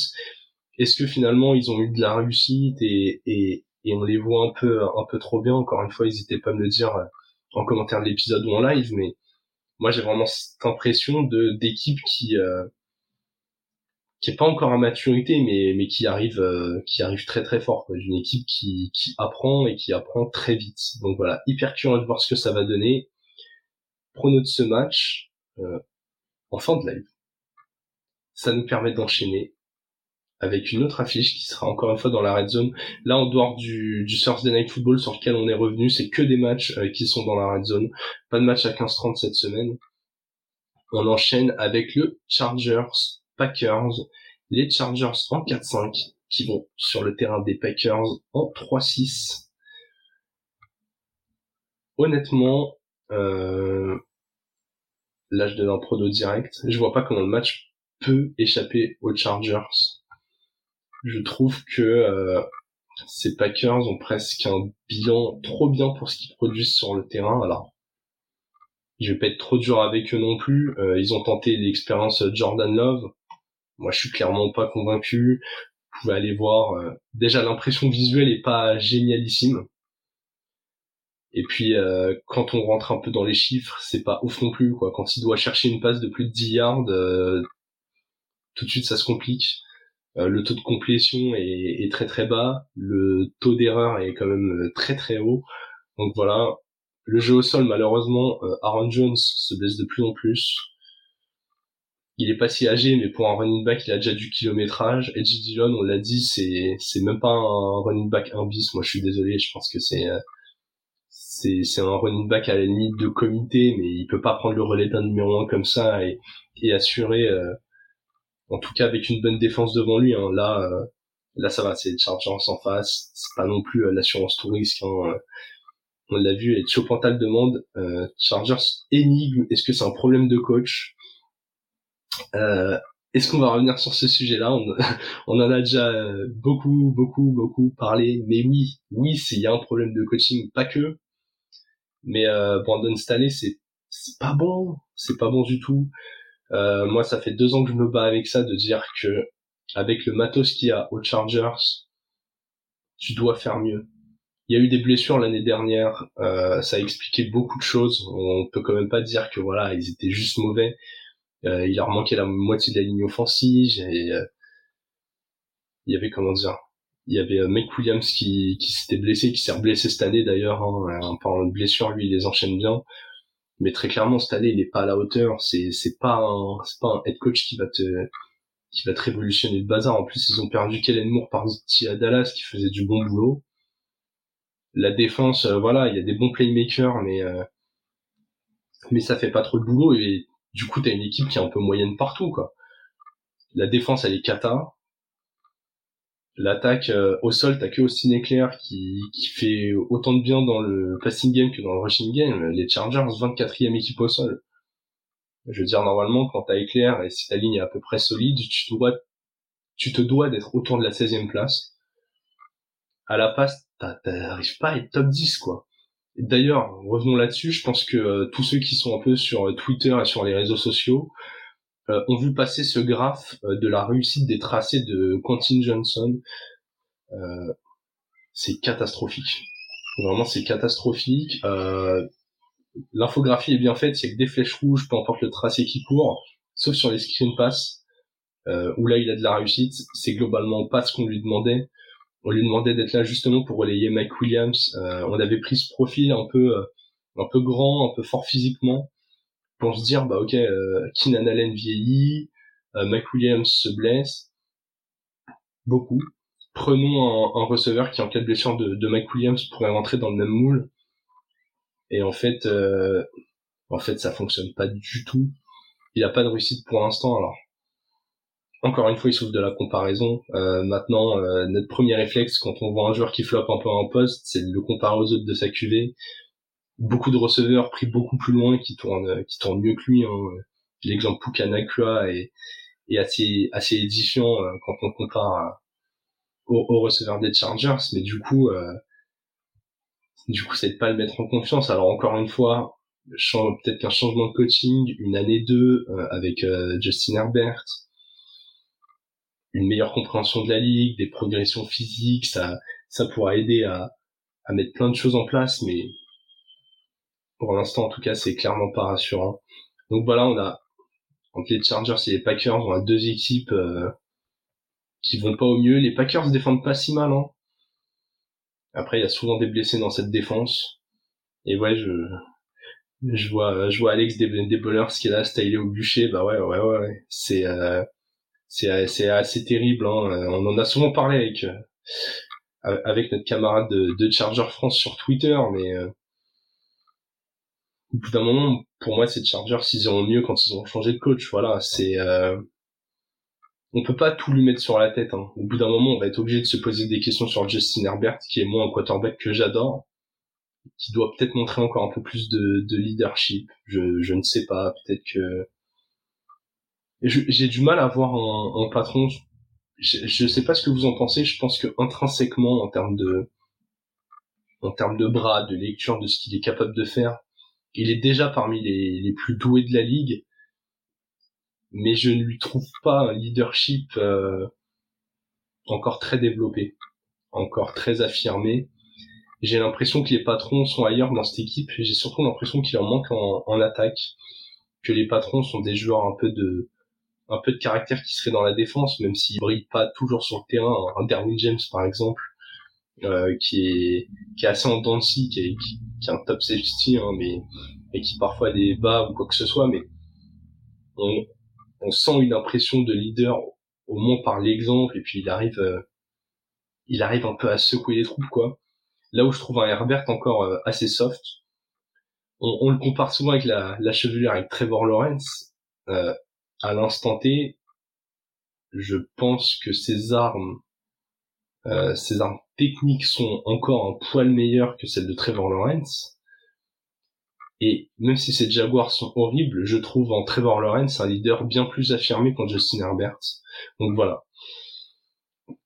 Speaker 1: est-ce que finalement ils ont eu de la réussite et, et, et on les voit un peu un peu trop bien? Encore une fois n'hésitez pas à me le dire euh, en commentaire de l'épisode ou en live mais moi j'ai vraiment cette impression de d'équipe qui euh, qui est pas encore à maturité mais mais qui arrive euh, qui arrive très très fort quoi. une équipe qui qui apprend et qui apprend très vite donc voilà hyper curieux de voir ce que ça va donner prono de ce match euh, en fin de live ça nous permet d'enchaîner avec une autre affiche qui sera encore une fois dans la red zone. Là, en dehors du, du Thursday Night Football sur lequel on est revenu, c'est que des matchs euh, qui sont dans la red zone. Pas de match à 15-30 cette semaine. On enchaîne avec le Chargers Packers. Les Chargers en 4-5 qui vont sur le terrain des Packers en 3-6. Honnêtement, euh, là je donne un prono direct. Je vois pas comment le match peut échapper aux Chargers je trouve que euh, ces Packers ont presque un bilan trop bien pour ce qu'ils produisent sur le terrain. Alors, je vais pas être trop dur avec eux non plus. Euh, ils ont tenté l'expérience Jordan Love. Moi, je suis clairement pas convaincu. Vous pouvez aller voir. Euh, déjà, l'impression visuelle est pas génialissime. Et puis, quand on rentre un peu dans les chiffres, c'est pas ouf non plus. Quoi. Quand il doit chercher une passe de plus de 10 yards, tout de suite, ça se complique. Euh, le taux de complétion est, très très bas, le taux d'erreur est quand même euh, très très haut. Donc voilà, le jeu au sol malheureusement, euh, Aaron Jones se blesse de plus en plus. Il est pas si âgé, mais pour un running back, il a déjà du kilométrage. Edgy Dillon, on l'a dit, c'est c'est même pas un running back 1 bis. Moi, je suis désolé, je pense que c'est c'est c'est un running back à la limite de comité, mais il peut pas prendre le relais d'un numéro 1 comme ça et, et assurer en tout cas avec une bonne défense devant lui. Hein. Là, euh, là ça va, c'est Chargers en face. C'est pas non plus euh, l'assurance tout risque. Hein. on l'a vu avec Chopantal demande euh, Chargers énigme est-ce que c'est un problème de coach? Euh, est-ce qu'on va revenir sur ce sujet-là on, on, en a déjà beaucoup beaucoup beaucoup parlé. Mais oui oui s'il y a un problème de coaching pas que. Mais euh, Brandon Staley c'est pas bon. C'est pas bon du tout. Euh, moi ça fait deux ans que je me bats avec ça de dire que avec le matos qu'il y a aux Chargers tu dois faire mieux. Il y a eu des blessures l'année dernière, euh, ça a expliqué beaucoup de choses. On peut quand même pas dire que voilà, ils étaient juste mauvais. Euh, il leur manquait la moitié de la ligne offensive. Et, euh, il y avait comment dire, il y avait euh, Mike Williams qui, qui s'était blessé, qui s'est blessé cette année d'ailleurs. Hein, en parlant de blessure, lui, il les enchaîne bien. Mais très clairement, cette année, il est pas à la hauteur. C'est c'est pas un c'est pas un head coach qui va te qui va te révolutionner le bazar. En plus, ils ont perdu Kellen Moore par à Dallas qui faisait du bon boulot la défense, euh, voilà, il y a des bons playmakers, mais euh, mais ça fait pas trop de boulot et du coup t'as une équipe qui est un peu moyenne partout quoi. La défense elle est cata. L'attaque euh, au sol t'as que Austin Eclair qui qui fait autant de bien dans le passing game que dans le rushing game. Les Chargers 24e équipe au sol. Je veux dire normalement quand t'as Eclair et si ta ligne est à peu près solide, tu dois tu te dois d'être autour de la 16e place. À la passe, t'arrives pas à être top 10 quoi. D'ailleurs, revenons là-dessus, je pense que euh, tous ceux qui sont un peu sur euh, Twitter et sur les réseaux sociaux euh, ont vu passer ce graphe de la réussite des tracés de Quentin Johnson. c'est catastrophique. Vraiment, c'est catastrophique. L'infographie est bien faite, a que des flèches rouges, peu importe le tracé qui court, sauf sur les screen pass, où là il a de la réussite. C'est globalement pas ce qu'on lui demandait on lui demandait d'être là justement pour relayer Mike Williams. Euh, on avait pris ce profil un peu, euh, un peu grand, un peu fort physiquement, pour se dire bah ok, euh, Keenan Allen vieillit, euh, Mike Williams se blesse beaucoup. Prenons un, receveur qui en cas de blessure de, de Mike Williams pourrait rentrer dans le même moule. Et en fait, en fait, ça fonctionne pas du tout. Il a pas de réussite pour l'instant. Alors, encore une fois, il souffre de la comparaison. Euh, maintenant, euh, notre premier réflexe quand on voit un joueur qui floppe un peu en poste, c'est de le comparer aux autres de sa QV. Beaucoup de receveurs pris beaucoup plus loin qui tournent, euh, qui tournent mieux que lui. Hein. L'exemple Pukanakua est, est assez, assez édifiant quand on compare aux, aux, receveurs des Chargers. Mais du coup, du coup, c'est de pas le mettre en confiance. Alors encore une fois, peut-être qu'un changement de coaching, une année deux avec Justin Herbert une meilleure compréhension de la ligue, des progressions physiques, ça, ça pourra aider à, mettre plein de choses en place, mais pour l'instant, en tout cas, c'est clairement pas rassurant. Donc voilà, on a entre les Chargers et les Packers, on a deux équipes euh, qui vont pas au mieux. Les Packers défendent pas si mal, hein. Après, il y a souvent des blessés dans cette défense. Et ouais, je, je vois, je vois Alex des, des bowlers qui est là, stylé au bûcher. Bah ouais, ouais, ouais. C'est, euh, c'est assez terrible. Hein. Euh, on en a souvent parlé avec euh, avec notre camarade de, Charger France sur Twitter, mais euh, au bout d'un moment, pour moi, c'est Chargers s'ils iront mieux quand ils ont changé de coach. Voilà, c'est euh, on peut pas tout lui mettre sur la tête. Hein. Au bout d'un moment, on va être obligé de se poser des questions sur Justin Herbert, qui est moi un quarterback que j'adore, qui doit peut-être montrer encore un peu plus de, de leadership. Je, je ne sais pas, peut-être que j'ai du mal à voir un, patron. Je, je sais pas ce que vous en pensez. Je pense que intrinsèquement, en termes de, en termes de bras, de lecture, de ce qu'il est capable de faire, il est déjà parmi les, les plus doués de la ligue. Mais je ne lui trouve pas un leadership euh, encore très développé, encore très affirmé. J'ai l'impression que les patrons sont ailleurs dans cette équipe. J'ai surtout l'impression qu'il en manque en attaque, que les patrons sont des joueurs un peu de un peu de caractère qui serait dans la défense, même s'il brille pas toujours sur le terrain. Un Darwin James, par exemple, euh, qui est qui est assez en dents qui est qui, qui est un top safety, hein, mais et qui parfois a des bas ou quoi que ce soit, mais on, on sent une impression de leader au moins par l'exemple, et puis il arrive euh, il arrive un peu à secouer les troupes, quoi. Là où je trouve un Herbert encore euh, assez soft, on, on, le compare souvent avec la, la chevelure avec Trevor Lawrence. Euh, à l'instant T, je pense que ses armes, euh, ses armes techniques sont encore un poil meilleures que celles de Trevor Lawrence. Et même si ces Jaguars sont horribles, je trouve en Trevor Lawrence un leader bien plus affirmé qu'en Justin Herbert. Donc voilà.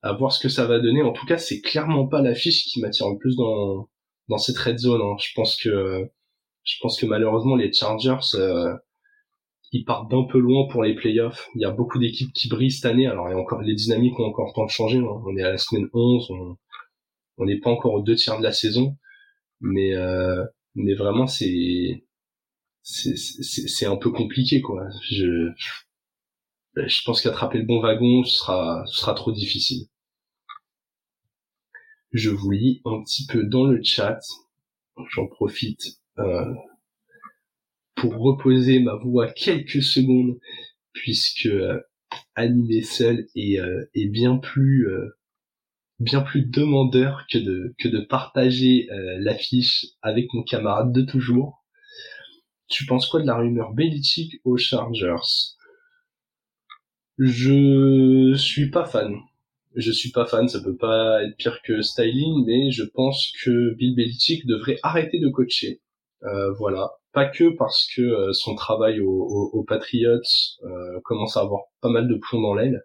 Speaker 1: À voir ce que ça va donner. En tout cas, c'est clairement pas l'affiche qui m'attire le plus dans, dans cette red zone. Hein. Je pense que, je pense que malheureusement les Chargers, euh, ils partent d'un peu loin pour les playoffs. Il y a beaucoup d'équipes qui brillent cette année. Alors, il y a encore, les dynamiques ont encore le temps de changer. On est à la semaine 11. On n'est pas encore aux deux tiers de la saison. Mais, euh, mais vraiment, c'est, c'est, c'est un peu compliqué, quoi. Je, je pense qu'attraper le bon wagon, ce sera, ce sera trop difficile. Je vous lis un petit peu dans le chat. J'en profite. Euh, pour reposer ma voix quelques secondes, puisque euh, animer seul est, euh, est bien plus euh, bien plus demandeur que de que de partager l'affiche avec mon camarade de toujours. Tu penses quoi de la rumeur Belichick aux Chargers? Je suis pas fan. Je suis pas fan, ça peut pas être pire que Styling, mais je pense que Bill Belichick devrait arrêter de coacher. voilà, pas que parce que euh, son travail aux Patriots euh, commence à avoir pas mal de plomb dans l'aile,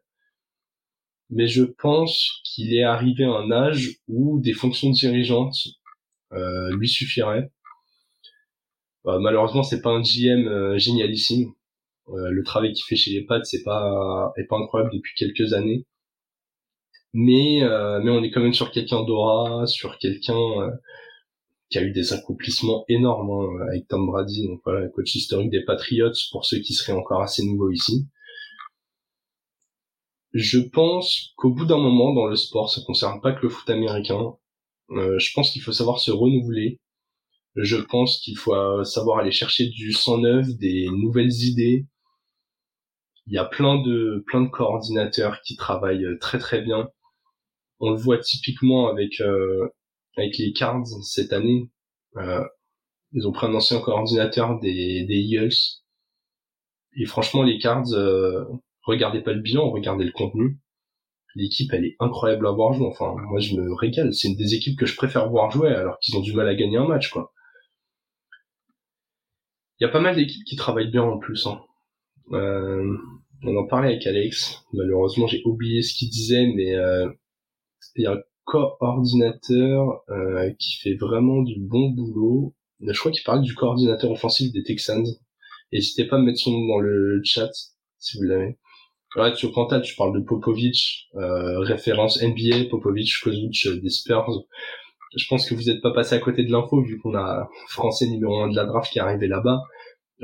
Speaker 1: mais je pense qu'il est arrivé à un âge où des fonctions dirigeantes euh, lui suffiraient. Bah, malheureusement, c'est pas un GM génialissime. le travail qu'il fait chez les Pats, c'est pas est pas incroyable depuis quelques années. Mais mais on est quand même sur quelqu'un d'aura, sur quelqu'un qui a eu des accomplissements énormes hein, avec Tom Brady, donc voilà, coach historique des Patriots pour ceux qui seraient encore assez nouveaux ici. Je pense qu'au bout d'un moment dans le sport, ça concerne pas que le foot américain. Euh, je pense qu'il faut savoir se renouveler. Je pense qu'il faut euh, savoir aller chercher du sang neuf, des nouvelles idées. Il y a plein de plein de coordinateurs qui travaillent euh, très très bien. On le voit typiquement avec avec les Cards cette année. Euh, ils ont pris un ancien coordinateur des, des Eagles. Et franchement, les Cards, euh, regardez pas le bilan, regardez le contenu. L'équipe, elle est incroyable à voir jouer. Enfin, moi, je me régale. C'est une des équipes que je préfère voir jouer alors qu'ils ont du mal à gagner un match, quoi. Il y a pas mal d'équipes qui travaillent bien en plus. Hein. Euh, on en parlait avec Alex. Malheureusement, j'ai oublié ce qu'il disait, mais euh, il y a coordinateur euh, qui fait vraiment du bon boulot. Je crois qu'il parle du coordinateur offensif des Texans. N'hésitez pas à mettre son nom dans le chat si vous l'avez. Ouais, tu Quentin, tu parles de Popovic, euh, référence NBA, Popovic, Kozuc euh, des Spurs. Je pense que vous n'êtes pas passé à côté de l'info vu qu'on a français numéro 1 de la draft qui est arrivé là-bas.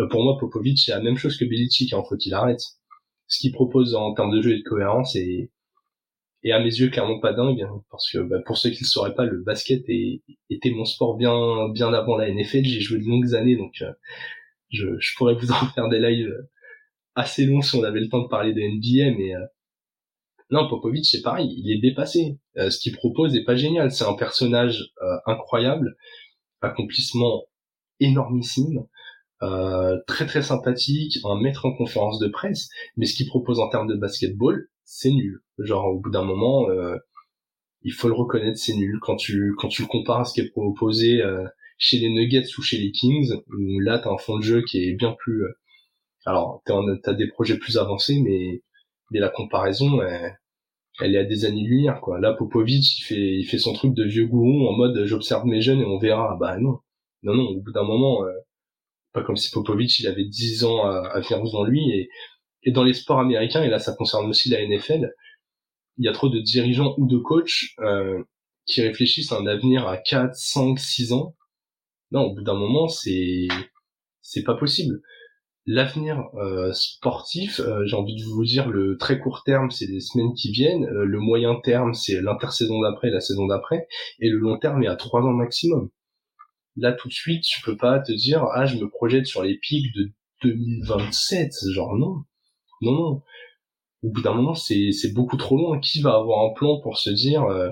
Speaker 1: pour moi, Popovic, c'est la même chose que Belichick, il hein, faut qu'il arrête. Ce qu'il propose en termes de jeu et de cohérence est, et à mes yeux clairement pas dingue hein, parce que bah, pour ceux qui ne sauraient pas le basket était mon sport bien bien avant la NFL j'ai joué de longues années donc euh, je, je, pourrais vous en faire des lives assez longs si on avait le temps de parler de NBA mais euh, non Popovic c'est pareil il est dépassé. Euh, ce qu'il propose est pas génial. C'est un personnage incroyable accomplissement énormissime très très sympathique un maître en conférence de presse mais ce qu'il propose en termes de basketball c'est nul. Genre au bout d'un moment, euh, il faut le reconnaître, c'est nul. Quand tu quand tu le compares à ce qui est proposé euh, chez les Nuggets ou chez les Kings, où là t'as un fond de jeu qui est bien plus. Euh, alors t'as des projets plus avancés, mais mais la comparaison, elle, est à des années-lumière quoi. Là Popovic, il fait il fait son truc de vieux gourou en mode j'observe mes jeunes et on verra. Bah non, non non. Au bout d'un moment, pas comme si Popovic il avait 10 ans à, à faire devant lui et et dans les sports américains, et là ça concerne aussi la NFL, il y a trop de dirigeants ou de coachs euh, qui réfléchissent à un avenir à 4, 5, 6 ans. Non, au bout d'un moment, c'est c'est pas possible. L'avenir euh, sportif, euh, j'ai envie de vous dire, le très court terme, c'est les semaines qui viennent. Euh, le moyen terme, c'est l'intersaison d'après, la saison d'après. Et le long terme est à 3 ans maximum. Là, tout de suite, tu peux pas te dire, ah, je me projette sur les pics de 2027. Genre, non. Non. Au bout d'un moment, c'est, c'est beaucoup trop loin. Qui va avoir un plan pour se dire, euh,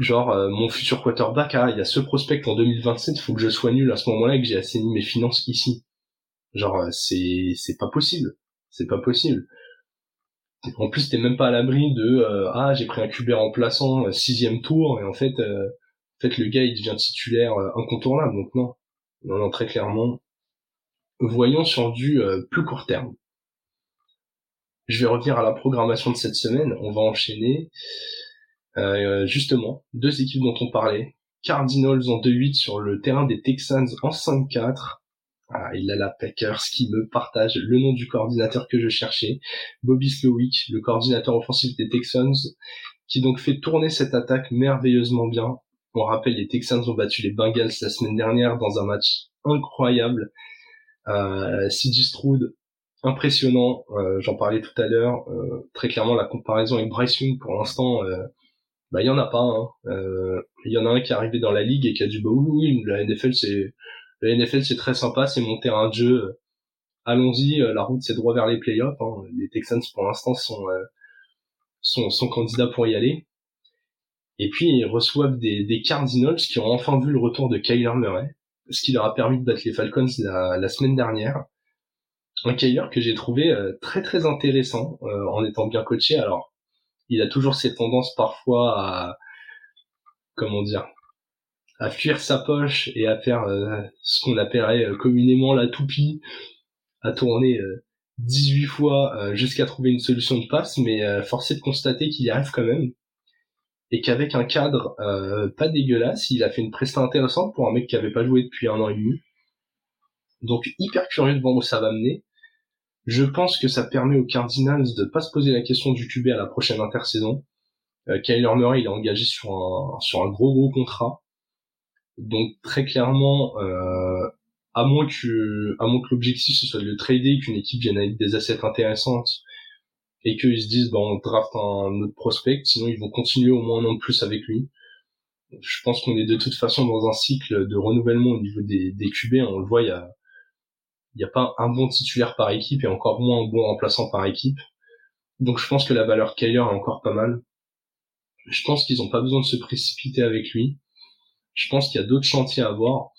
Speaker 1: genre, euh, mon futur quarterback, ah, il y a ce prospect en 2027, il faut que je sois nul à ce moment-là et que j'ai assaini mes finances ici. Genre, euh, c'est, c'est pas possible. C'est pas possible. En plus, t'es même pas à l'abri de ah j'ai pris un QB remplaçant sixième tour et en fait, en fait le gars il devient titulaire incontournable. Donc non, non, non très clairement. Voyons sur du plus court terme. Je vais revenir à la programmation de cette semaine. On va enchaîner. Euh, justement, deux équipes dont on parlait. Cardinals en 2-8 sur le terrain des Texans en 5-4. Ah, il a la Packers qui me partage le nom du coordinateur que je cherchais, Bobby Slowick, le coordinateur offensif des Texans, qui donc fait tourner cette attaque merveilleusement bien. On rappelle, les Texans ont battu les Bengals la semaine dernière dans un match incroyable. Euh, CJ Stroud, impressionnant, euh, j'en parlais tout à l'heure. Euh, très clairement, la comparaison avec Bryce Young, pour l'instant, euh, bah il y en a pas. Hein. Euh, il y en a un qui est arrivé dans la ligue et qui a dit bah oui, la NFL c'est c'est très sympa, c'est mon terrain jeu. Allons-y, euh, la route c'est droit vers les playoffs. Hein. Les Texans pour l'instant sont, euh, sont sont candidats pour y aller. Et puis ils reçoivent des, des Cardinals qui ont enfin vu le retour de Kyler Murray, ce qui leur a permis de battre les Falcons la, semaine dernière. Un Kyler que j'ai trouvé très très intéressant en étant bien coaché. Alors il a toujours cette tendance parfois à comment dire à fuir sa poche et à faire euh, ce qu'on appellerait euh, communément la toupie, à tourner 18 euh, fois jusqu'à trouver une solution de passe, mais force est de constater qu'il y arrive quand même et qu'avec un cadre pas dégueulasse, il a fait une presta intéressante pour un mec qui avait pas joué depuis un an et demi. Donc hyper curieux de voir où ça va mener. Je pense que ça permet aux Cardinals de pas se poser la question du QB à la prochaine intersaison. Euh, Kyler Murray, il est engagé sur un, sur un gros gros contrat. Donc très clairement, euh, à moins que, à moins que l'objectif ce soit de le trader, qu'une équipe vienne avec des assets intéressantes et qu'ils se disent, bah, on draft un autre prospect, sinon ils vont continuer au moins un an de plus avec lui. Je pense qu'on est de toute façon dans un cycle de renouvellement au niveau des, des QB. On le voit, il y a, n'y a pas un bon titulaire par équipe et encore moins un bon remplaçant par équipe. Donc je pense que la valeur Kyler est encore pas mal. Je pense qu'ils n'ont pas besoin de se précipiter avec lui. Je pense qu'il y a d'autres chantiers à voir.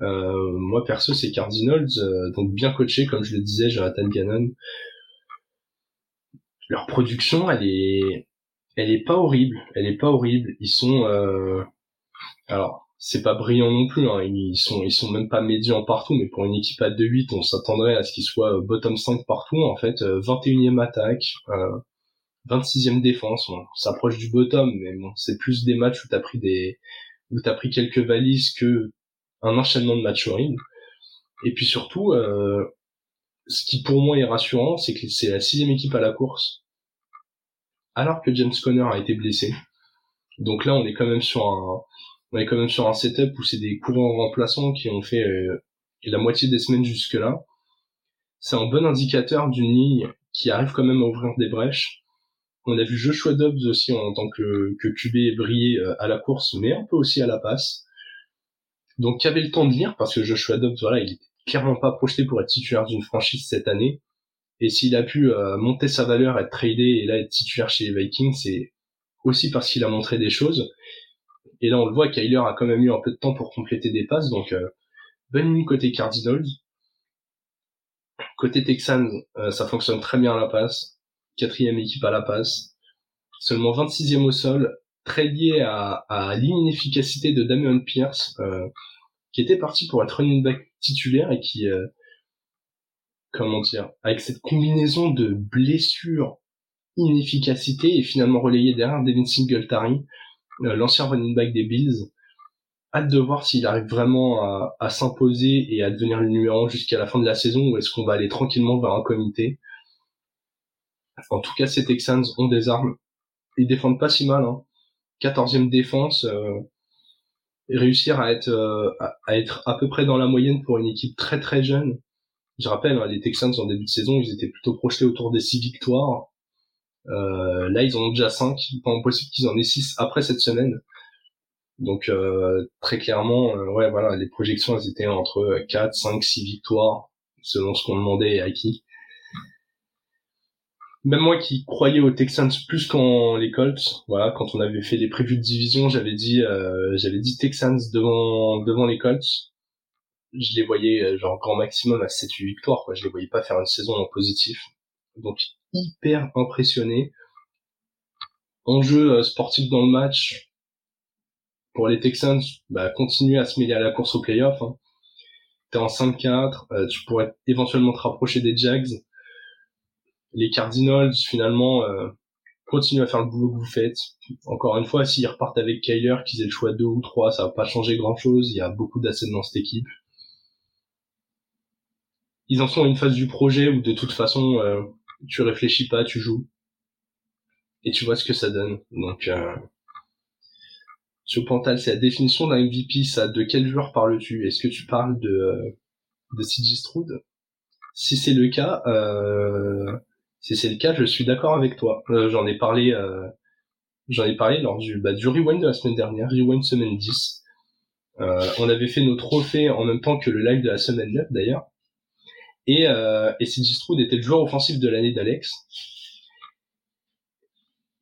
Speaker 1: Euh, moi perso c'est Cardinals, euh, donc bien coaché comme je le disais, Jonathan Gannon. Leur production, elle est, elle est pas horrible. Elle est pas horrible. Ils sont, euh... alors c'est pas brillant non plus. Hein. Ils sont ils sont même pas médians partout, mais pour une équipe à 2-8, on s'attendrait à ce qu'ils soient euh, bottom 5 partout. En fait, 21e euh, attaque, euh, 26e défense. On s'approche du bottom, mais bon, c'est plus des matchs où t'as pris des où t'as pris quelques valises que un enchaînement de matchs horribles. Et puis surtout, euh, ce qui pour moi est rassurant, c'est que c'est la sixième équipe à la course, alors que James Conner a été blessé. Donc là, on est quand même sur un on est quand même sur un setup où c'est des courants remplaçants qui ont fait euh, la moitié des semaines jusque-là. C'est un bon indicateur d'une ligne qui arrive quand même à ouvrir des brèches. On a vu Joshua Dobbs aussi en tant que, que QB briller euh, à la course, mais un peu aussi à la passe. Donc, qui avait le temps de lire, parce que Joshua Dobbs, voilà, il est clairement pas projeté pour être titulaire d'une franchise cette année. Et s'il a pu euh, monter sa valeur, être tradé et là être titulaire chez les Vikings, c'est aussi parce qu'il a montré des choses. Et là, on le voit, Kyler a quand même eu un peu de temps pour compléter des passes, donc euh, bonne côté Cardinals. Côté Texans, euh, ça fonctionne très bien à la passe. Quatrième équipe à la passe. Seulement 26e au sol, très lié à, l'inefficacité de Damian Pierce, euh, qui était parti pour être running back titulaire et qui, euh, comment dire, avec cette combinaison de blessures, inefficacité et finalement relayé derrière Devin Singletary, euh, l'ancien running back des Bills. Hâte de voir s'il arrive vraiment à, s'imposer et à devenir le numéro 1 jusqu'à la fin de la saison ou est-ce qu'on va aller tranquillement vers un comité. En tout cas, ces Texans ont des armes. Ils défendent pas si mal. Hein. 14e défense. Euh, réussir à être, euh, à être à peu près dans la moyenne pour une équipe très très jeune. Je rappelle, hein, les Texans en début de saison, ils étaient plutôt projetés autour des 6 victoires. Euh, là, ils en ont déjà 5. Pas impossible qu'ils en aient 6 après cette semaine. Donc euh, très clairement, euh, ouais voilà, les projections elles étaient entre 4, 5, 6 victoires selon ce qu'on demandait et à qui. Même moi qui croyais aux Texans plus qu'en les Colts, voilà, quand on avait fait les prévus de division, j'avais dit j'avais dit Texans devant devant les Colts. Je les voyais genre grand maximum à 7 8 victoires quoi, je les voyais pas faire une saison en positif. donc hyper impressionné. Enjeu euh, sportif dans le match pour les Texans, bah, continuer à se mêler à la course au playoff. Hein. T'es en 5-4, euh, tu pourrais éventuellement te rapprocher des Jags. Les Cardinals, finalement, euh, continuent à faire le boulot que vous faites. Encore une fois, s'ils repartent avec Kyler, qu'ils aient le choix 2 ou 3, ça va pas changer grand-chose. Il y a beaucoup d'assets dans cette équipe. Ils en sont à une phase du projet où de toute façon, euh, tu réfléchis pas, tu joues. Et tu vois ce que ça donne. Donc, euh, sur Pantal, c'est la définition d'un MVP, ça. De quel joueur parles-tu? Est-ce que tu parles de, euh, de CJ Stroud? Si c'est le cas, euh, si c'est le cas, je suis d'accord avec toi. Euh, j'en ai parlé, euh, j'en ai parlé lors du, bah, du rewind de la semaine dernière, rewind semaine 10. Euh, on avait fait nos trophées en même temps que le live de la semaine 9 d'ailleurs. Et, euh, et Stroud était le joueur offensif de l'année d'Alex.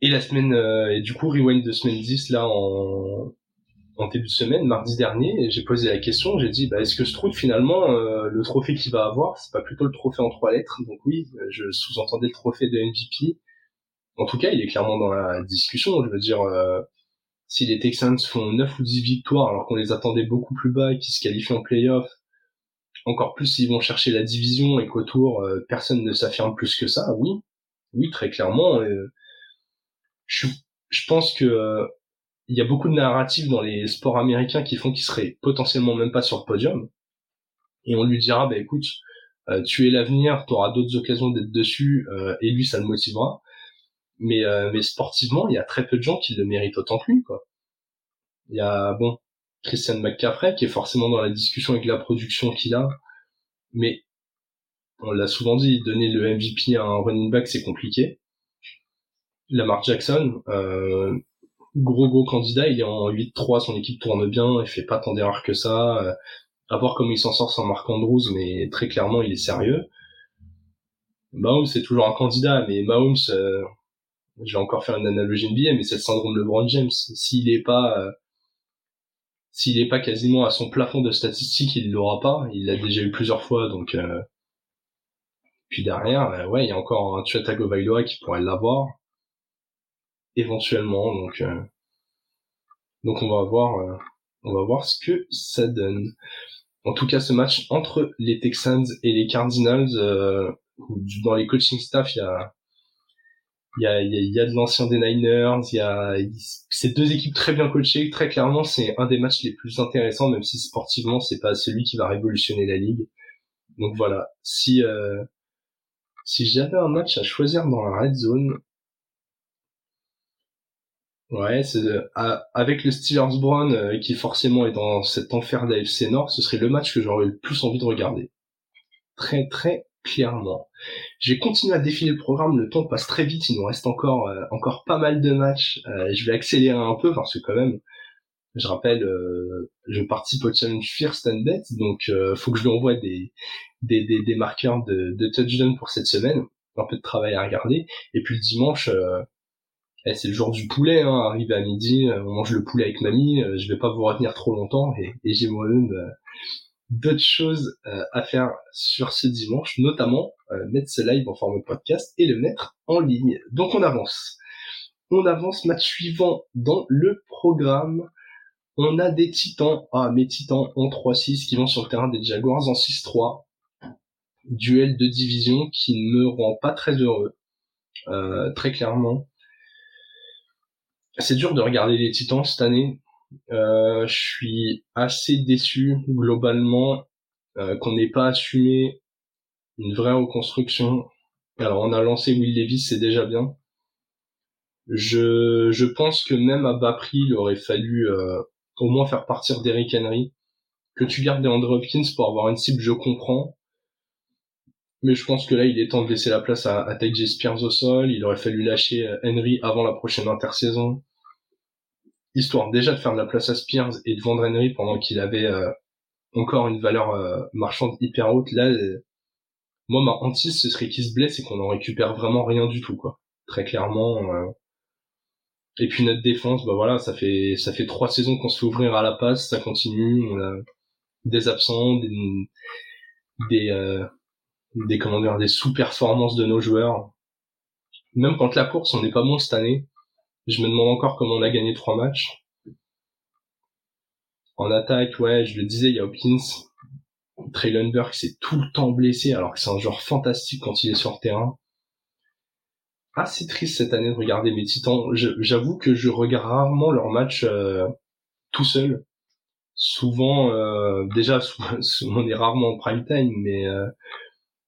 Speaker 1: Et la semaine, euh, et du coup, rewind de semaine 10, là, en, en début de semaine, mardi dernier, j'ai posé la question, j'ai dit, bah, est-ce que Stroud, finalement, euh, le trophée qu'il va avoir, c'est pas plutôt le trophée en trois lettres? Donc oui, je sous-entendais le trophée de MVP. En tout cas, il est clairement dans la discussion. Je veux dire, euh, si les Texans font 9 ou 10 victoires, alors qu'on les attendait beaucoup plus bas et qu'ils se qualifient en playoff, encore plus s'ils vont chercher la division et qu'autour, euh, personne ne s'affirme plus que ça, oui. Oui, très clairement. je, je pense que il y a beaucoup de narratifs dans les sports américains qui font qu'il serait potentiellement même pas sur le podium. Et on lui dira, bah écoute, euh, tu es l'avenir, tu auras d'autres occasions d'être dessus, euh, et lui, ça le motivera. Mais, euh, mais sportivement, il y a très peu de gens qui le méritent autant que lui, quoi. Il y a, bon, Christian McCaffrey, qui est forcément dans la discussion avec la production qu'il a, mais on l'a souvent dit, donner le MVP à un running back, c'est compliqué. Lamar Jackson, euh, gros gros candidat, il est en 8-3, son équipe tourne bien, il fait pas tant d'erreurs que ça. Euh, à voir comment il s'en sort sans Marc Andrews, mais très clairement il est sérieux. Mahomes c'est toujours un candidat, mais Mahomes, euh, je vais encore faire une analogie NBA, mais c'est le syndrome LeBron James. S'il est pas, euh, s'il est pas quasiment à son plafond de statistiques, il l'aura pas. Il l'a déjà eu plusieurs fois, donc. Euh, puis derrière, ouais, il y a encore un Tua Tagovailoa qui pourrait l'avoir éventuellement. Donc, euh, donc on va voir, euh, on va voir ce que ça donne. En tout cas, ce match entre les Texans et les Cardinals, euh, dans les coaching staff, il y a il y a, il y a de l'ancien des Niners, il y a ces deux équipes très bien coachées, très clairement c'est un des matchs les plus intéressants, même si sportivement c'est pas celui qui va révolutionner la ligue. Donc voilà, si euh, si j'avais un match à choisir dans la red zone, Ouais, c'est avec le Steelers Brown euh, qui forcément est dans cet enfer d'AFC Nord, ce serait le match que j'aurais le plus envie de regarder. Très très clairement. J'ai continué à défiler le programme, le temps passe très vite, il nous reste encore euh, encore pas mal de matchs. Euh, je vais accélérer un peu parce que quand même, je rappelle, je participe au challenge First and Bet, donc faut que je lui envoie des des, des, des marqueurs de, de touchdown pour cette semaine, un peu de travail à regarder. Et puis le dimanche eh, c'est le jour du poulet, hein, arrivé à midi, euh, on mange le poulet avec mamie, euh, je vais pas vous retenir trop longtemps et, j'ai moi-même euh, d'autres choses à faire sur ce dimanche, notamment mettre ce live en forme podcast et le mettre en ligne. Donc on avance. On avance, match suivant dans le programme. On a des titans, ah mes titans en 3-6 qui vont sur le terrain des Jaguars en 6-3. Duel de division qui ne me rend pas très heureux. très clairement c'est dur de regarder les Titans cette année. Euh, je suis assez déçu globalement euh, qu'on n'ait pas assumé une vraie reconstruction. Alors on a lancé Will Levis, c'est déjà bien. Je, je pense que même à bas prix, il aurait fallu euh, au moins faire partir Derrick Henry. Que tu gardes des Andrew Hopkins pour avoir une cible, je comprends. Mais je pense que là, il est temps de laisser la place à, à Spears au sol. Il aurait fallu lâcher Henry avant la prochaine intersaison histoire déjà de faire de la place à Spears et de vendre Henry pendant qu'il avait euh, encore une valeur euh, marchande hyper haute. Là, euh, moi, ma hantise, ce serait qu'il se blesse et qu'on en récupère vraiment rien du tout, quoi. Très clairement. Et puis notre défense, bah voilà, ça fait ça fait trois saisons qu'on se à la passe, ça continue. On a des absents, des des, des commandeurs, des sous-performances de nos joueurs. Même quand la course, on n'est pas bon cette année. Je me demande encore comment on a gagné trois matchs. En attaque, ouais, je le disais, il y a Hopkins. Traylon Burke, c'est tout le temps blessé, alors que c'est un joueur fantastique quand il est sur le terrain. C'est triste cette année de regarder mes titans. J'avoue que je regarde rarement leurs matchs euh, tout seul. Souvent, euh, déjà, on est rarement en prime time, mais euh,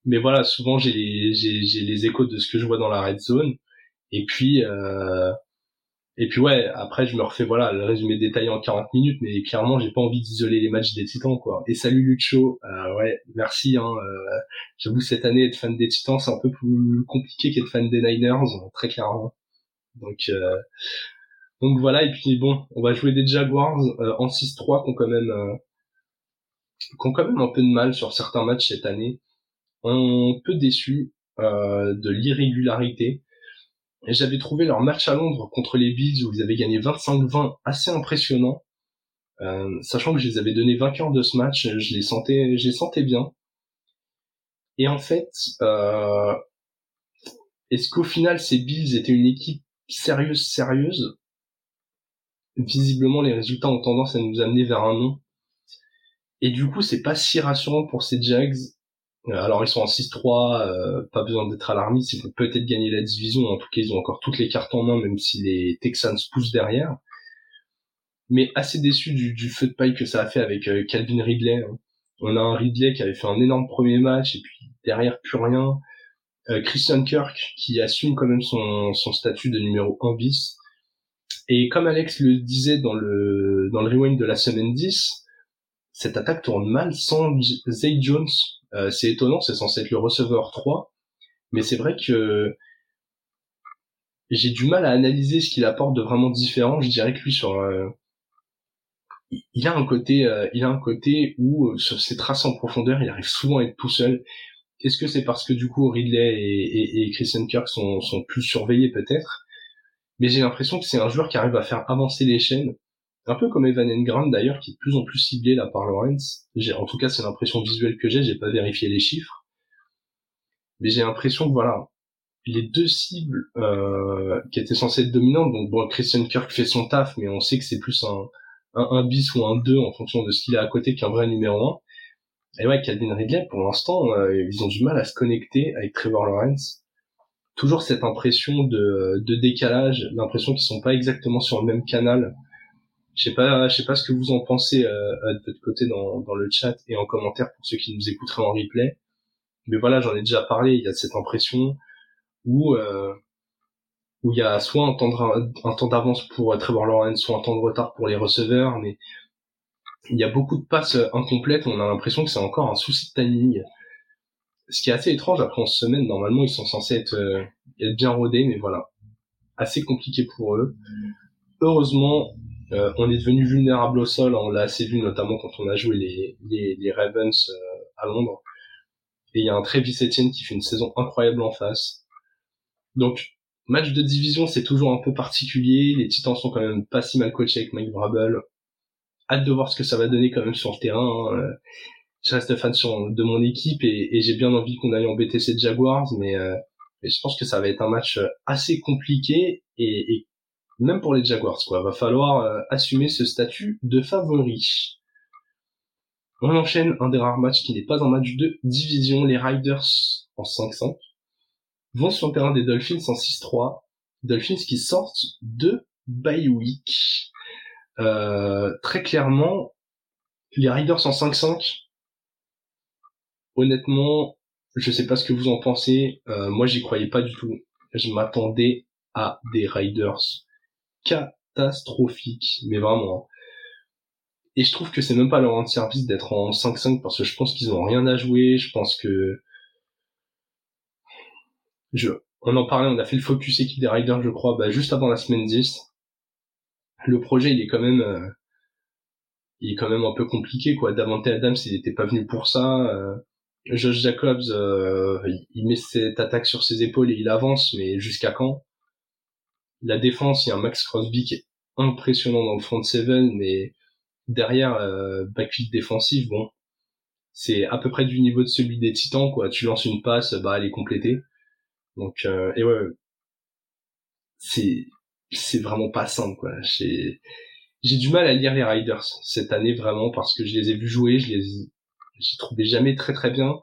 Speaker 1: mais voilà, souvent j'ai les les échos de ce que je vois dans la red zone. Et puis et puis ouais, après je me refais voilà le résumé détaillé en 40 minutes, mais clairement j'ai pas envie d'isoler les matchs des Titans quoi. Et salut Lucho, euh, ouais merci. Hein, euh, J'avoue cette année être fan des Titans c'est un peu plus compliqué qu'être fan des Niners très clairement. Donc euh, donc voilà et puis bon on va jouer des Jaguars euh, en 6-3 qui ont quand même euh, qui ont quand même un peu de mal sur certains matchs cette année. Un peu déçu de l'irrégularité j'avais trouvé leur match à Londres contre les Bills où ils avaient gagné 25-20 assez impressionnant. Euh, sachant que je les avais donné vainqueurs de ce match, je les sentais, je les sentais bien. Et en fait, euh, est-ce qu'au final ces Bills étaient une équipe sérieuse, sérieuse? Visiblement, les résultats ont tendance à nous amener vers un non. Et du coup, c'est pas si rassurant pour ces Jags alors ils sont en 6-3, euh, pas besoin d'être alarmiste, ils vont peut-être gagner la division, en tout cas ils ont encore toutes les cartes en main, même si les Texans poussent derrière. Mais assez déçu du, feu de paille que ça a fait avec euh, Calvin Ridley. Hein. On a un Ridley qui avait fait un énorme premier match, et puis derrière plus rien. Christian Kirk qui assume quand même son, son statut de numéro 1 bis. Et comme Alex le disait dans le, dans le rewind de la semaine 10, cette attaque tourne mal sans Zay Jones, euh, c'est étonnant, c'est censé être le receveur 3, mais c'est vrai que j'ai du mal à analyser ce qu'il apporte de vraiment différent. Je dirais que lui sur euh, il a un côté euh, il a un côté où sur ses traces en profondeur, il arrive souvent à être tout seul. Est-ce que c'est parce que du coup Ridley et, Christian Kirk sont plus surveillés peut-être? Mais j'ai l'impression que c'est un joueur qui arrive à faire avancer les chaînes un peu comme Evan Engram d'ailleurs, qui est de plus en plus ciblé là par Lawrence. J'ai, en tout cas, c'est l'impression visuelle que j'ai. J'ai pas vérifié les chiffres, mais j'ai l'impression que voilà, les deux cibles euh, qui étaient censées être dominantes. Donc bon, Christian Kirk fait son taf, mais on sait que c'est plus un, un, bis ou un 2 en fonction de ce qu'il a à côté qu'un vrai numéro 1. Et ouais, Calvin Ridley, pour l'instant, euh, ils ont du mal à se connecter avec Trevor Lawrence. Toujours cette impression de, de décalage, l'impression qu'ils sont pas exactement sur le même canal je sais pas, je sais pas ce que vous en pensez euh, de votre côté dans, dans le chat et en commentaire pour ceux qui nous écouteraient en replay. Mais voilà, j'en ai déjà parlé. Il y a cette impression où euh, où il y a soit un temps un temps d'avance pour Trevor Lawrence, soit un temps de retard pour les receveurs, mais il y a beaucoup de passes incomplètes. On a l'impression que c'est encore un souci de timing. Ce qui est assez étrange après en semaine. Normalement, ils sont censés être, euh, être bien rodés, mais voilà, assez compliqué pour eux. Heureusement, euh, on est devenu vulnérable au sol, on l'a assez vu notamment quand on a joué les, les, les Ravens euh, à Londres. Et il y a un Travis Etienne qui fait une saison incroyable en face. Donc, match de division, c'est toujours un peu particulier. Les Titans sont quand même pas si mal coachés avec Mike Vrabel. Hâte de voir ce que ça va donner quand même sur le terrain. Hein. Je reste fan de mon équipe et, j'ai bien envie qu'on aille embêter ces Jaguars, mais, euh, mais, je pense que ça va être un match assez compliqué et, et même pour les Jaguars, quoi. Va falloir euh, assumer ce statut de favori. On enchaîne un des rares matchs qui n'est pas un match de division. Les Riders en 5-5 vont sur le terrain des Dolphins en 6-3. Dolphins qui sortent de bye week. Euh, très clairement, les Riders en 5-5, honnêtement, je sais pas ce que vous en pensez. Euh, moi, j'y croyais pas du tout. Je m'attendais à des Riders catastrophique, mais vraiment. Hein. Et je trouve que c'est même pas leur rendre service d'être en 5-5 parce que je pense qu'ils ont rien à jouer, je pense que je on en parlait, on a fait le focus équipe des Riders, je crois, bah, juste avant la semaine 10. Le projet, il est quand même euh, il est quand même un peu compliqué quoi. Davante Adams, il était pas venu pour ça. Euh, Josh Jacobs, euh, il met cette attaque sur ses épaules et il avance, mais jusqu'à quand? La défense, il y a un Max Crosby qui est impressionnant dans le front seven, mais derrière, euh, backfield défensif, bon, c'est à peu près du niveau de celui des Titans, quoi. Tu lances une passe, bah elle est complétée. Donc euh, et ouais, c'est c'est vraiment pas simple. J'ai j'ai du mal à lire les Riders cette année vraiment parce que je les ai vus jouer, je les j'ai trouvé jamais très très bien.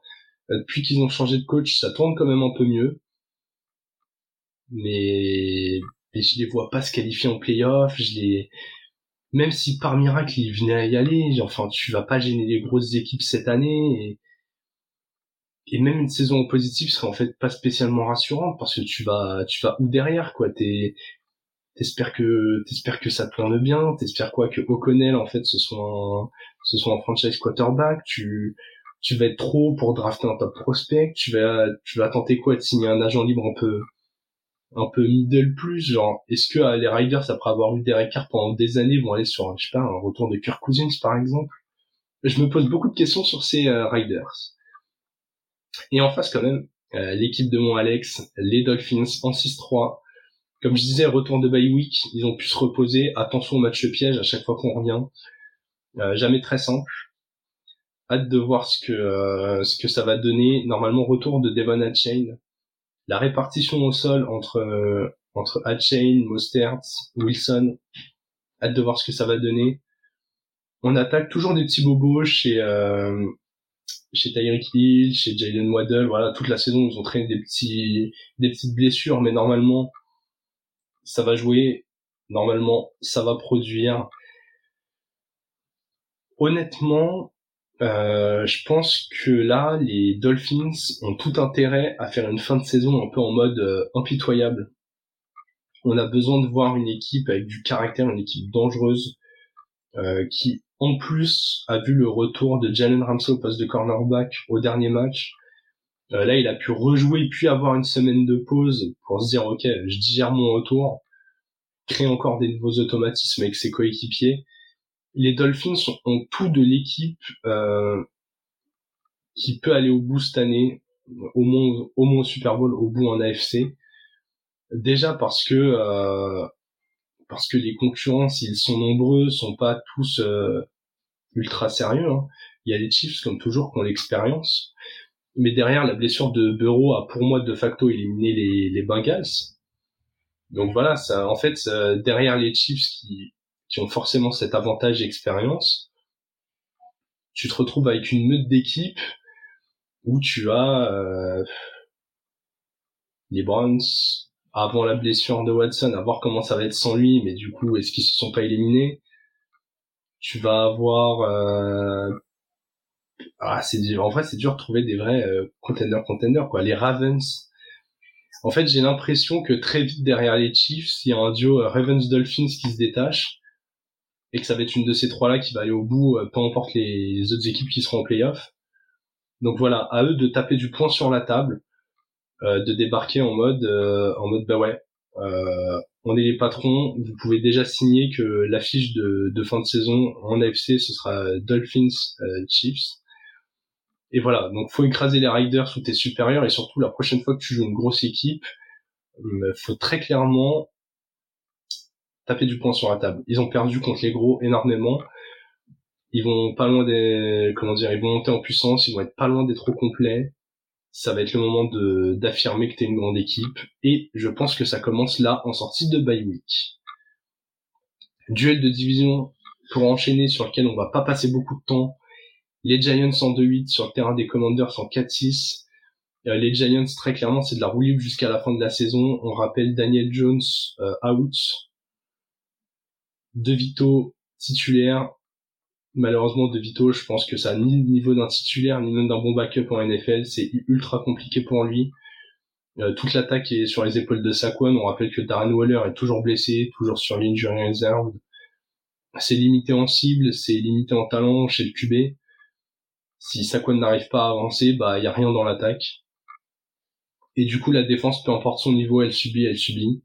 Speaker 1: Euh, depuis qu'ils ont changé de coach, ça tourne quand même un peu mieux. Mais, mais je les vois pas se qualifier en playoff, je les même si par miracle ils venaient à y aller, enfin tu vas pas gêner les grosses équipes cette année et, et même une saison positive serait en fait pas spécialement rassurante parce que tu vas tu vas où derrière quoi? T'es t'espères que t'espères que ça tourne bien t'espères quoi? Que O'Connell en fait ce soit un, ce soit un franchise quarterback tu tu vas être trop pour drafter un top prospect tu vas tu vas tenter quoi? De signer un agent libre un peu un peu middle plus genre est-ce que euh, les Riders après avoir eu des Carr pendant des années vont aller sur je sais pas un retour de Kirk Cousins par exemple? Je me pose beaucoup de questions sur ces euh, Riders. Et en face quand même euh, l'équipe de mon Alex les Dolphins en 6-3 comme je disais retour de bye week ils ont pu se reposer. Attention au match piège à chaque fois qu'on revient. Jamais très simple. Hâte de voir ce que ce que ça va donner. Normalement retour de Devon Hatchain la répartition au sol entre euh, entre Mostert, Wilson, hâte de voir ce que ça va donner. On attaque toujours des petits bobos chez euh, chez Tyreek Hill, chez Jalen Waddle, voilà, toute la saison ils ont traîné des petits des petites blessures, mais normalement ça va jouer, normalement ça va produire. Honnêtement, euh, je pense que là, les Dolphins ont tout intérêt à faire une fin de saison un peu en mode euh, impitoyable. On a besoin de voir une équipe avec du caractère, une équipe dangereuse, euh, qui en plus a vu le retour de Jalen Ramsey au poste de cornerback au dernier match. là, il a pu rejouer puis avoir une semaine de pause pour se dire ok, je digère mon retour, créer encore des nouveaux automatismes avec ses coéquipiers les Dolphins ont tout de l'équipe euh, qui peut aller au bout cette année, au moins au moins Super Bowl, au bout en AFC. Déjà parce que euh, parce que les concurrents, s'ils sont nombreux, sont pas tous euh, ultra sérieux. Hein. Il y a les Chiefs comme toujours qui ont l'expérience, mais derrière la blessure de Burrow a pour moi de facto éliminé les, les Bengals. Donc voilà, ça, en fait, derrière les Chiefs qui forcément cet avantage d'expérience, tu te retrouves avec une meute d'équipe où tu as euh, les Browns avant la blessure de Watson, à voir comment ça va être sans lui, mais du coup, est-ce qu'ils se sont pas éliminés? Tu vas avoir euh, ah, c'est dur. En vrai, c'est dur de trouver des vrais euh, contenders contenders quoi. Les Ravens. En fait, j'ai l'impression que très vite derrière les Chiefs, il y a un duo euh, Ravens Dolphins qui se détache et que ça va être une de ces trois-là qui va aller au bout, euh, peu importe les autres équipes qui seront en playoff. Donc voilà, à eux de taper du poing sur la table, euh, de débarquer en mode, euh, en mode bah ouais, on est les patrons, vous pouvez déjà signer que l'affiche de, de fin de saison en AFC ce sera Dolphins Chiefs. Et voilà, donc faut écraser les Riders où t'es supérieur et surtout la prochaine fois que tu joues une grosse équipe, faut très clairement taper du poing sur la table. Ils ont perdu contre les gros énormément. Ils vont pas loin des, comment dire, ils vont monter en puissance, ils vont être pas loin d'être trop complets. Ça va être le moment de, d'affirmer que t'es une grande équipe. Et je pense que ça commence là, en sortie de bye week. Duel de division pour enchaîner sur lequel on va pas passer beaucoup de temps. Les Giants en 2-8 sur le terrain des Commanders en 4-6. Euh, les Giants, très clairement, c'est de la roue libre jusqu'à la fin de la saison. On rappelle Daniel Jones euh, out de Vito titulaire. Malheureusement, De Vito, je pense que ça a ni le niveau d'un titulaire, ni même d'un bon backup en NFL. C'est ultra compliqué pour lui. Euh, toute l'attaque est sur les épaules de Saquon. On rappelle que Darren Waller est toujours blessé, toujours sur l'injury reserve. C'est limité en cible, c'est limité en talent chez le QB. Si Saquon n'arrive pas à avancer, bah, il y a rien dans l'attaque. Et du coup, la défense, peu importe son niveau, elle subit, elle subit.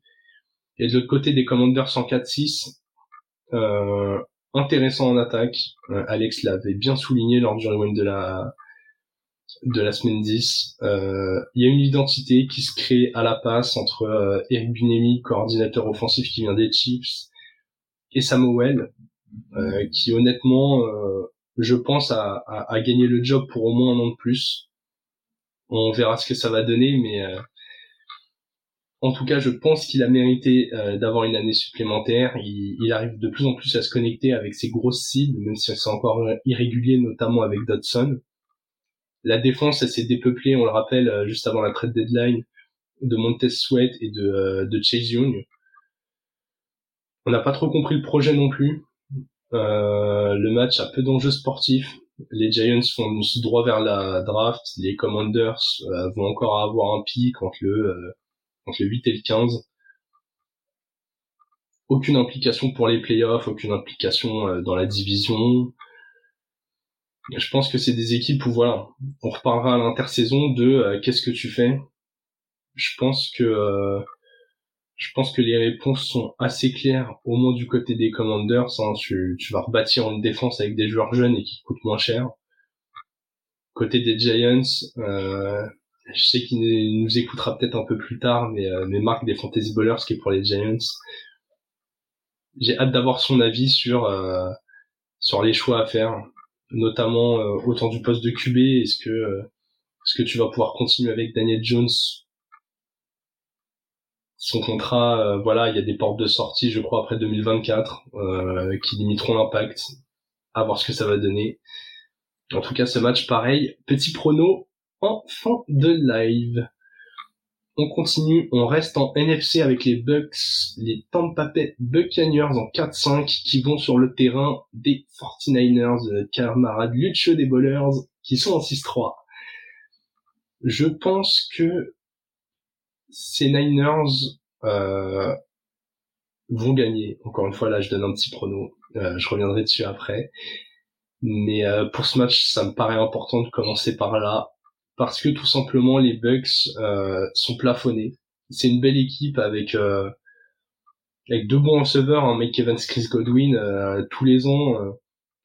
Speaker 1: Et de l'autre côté des Commanders 104-6, euh, intéressant en attaque. Euh, Alex l'avait bien souligné lors du rewind de la de la semaine 10. Euh, il y a une identité qui se crée à la passe entre Eric Bunemi, coordinateur offensif qui vient des Chiefs, et Samuel, qui honnêtement, je pense, à, à, gagner le job pour au moins un an de plus. On verra ce que ça va donner, mais euh, en tout cas, je pense qu'il a mérité euh, d'avoir une année supplémentaire. Il, il, arrive de plus en plus à se connecter avec ses grosses cibles, même si c'est encore irrégulier, notamment avec Dodson. La défense, elle s'est dépeuplée, on le rappelle, euh, juste avant la trade deadline, de Montez Sweat et de, de Chase Young. On n'a pas trop compris le projet non plus. Euh, le match a peu d'enjeux sportifs. Les Giants font droit vers la draft. Les Commanders euh, vont encore avoir un pic entre le, euh, entre le 8 et le 15. Aucune implication pour les playoffs, aucune implication dans la division. Je pense que c'est des équipes où voilà, on reparlera à l'intersaison de qu'est-ce que tu fais. Je pense que je pense que les réponses sont assez claires, au moins du côté des Commanders. Hein. tu, tu, vas rebâtir une défense avec des joueurs jeunes et qui coûtent moins cher. Côté des Giants, euh, je sais qu'il nous écoutera peut-être un peu plus tard, mais, euh, mais Marc des Fantasy Ballers qui est pour les Giants. J'ai hâte d'avoir son avis sur euh, sur les choix à faire, notamment euh, autant du poste de QB. Est-ce que euh, est-ce que tu vas pouvoir continuer avec Daniel Jones? Son contrat, euh, voilà, il y a des portes de sortie, je crois, après 2024, euh, qui limiteront l'impact. À voir ce que ça va donner. En tout cas, ce match, pareil. Petit prono en fin de live. On continue, on reste en NFC avec les Bucks, les Tampa Bay Buccaneers en 4-5 qui vont sur le terrain des 49ers, camarades Lucho des Bowlers qui sont en 6-3. Je pense que ces Niners euh, vont gagner. Encore une fois, là, je donne un petit prono. Euh, je reviendrai dessus après. Mais euh, pour ce match, ça me paraît important de commencer par là parce que tout simplement les Bucks euh, sont plafonnés. C'est une belle équipe avec avec deux bons receveurs, un hein, Mike Evans, Chris Godwin, tous les ans,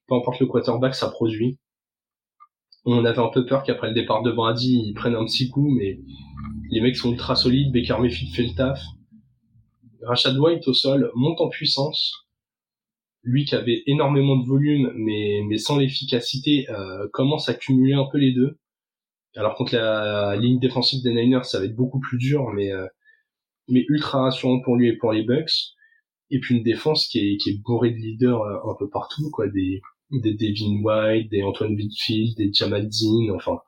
Speaker 1: peu importe le quarterback, ça produit. On avait un peu peur qu'après le départ de Brady, ils prennent un petit coup, mais les mecs sont ultra solides. Baker Mayfield fait le taf. Rashad White au sol monte en puissance. Lui qui avait énormément de volume, mais, mais sans l'efficacité, euh, commence à cumuler un peu les deux. Alors contre la, ligne défensive des Niners, ça va être beaucoup plus dur, mais, euh, mais ultra rassurant pour lui et pour les Bucks. Et puis une défense qui est, qui est bourrée de leaders euh, un peu partout, quoi, des, des Devin White, des Antoine Whitfield, des Jamal Dean, enfin,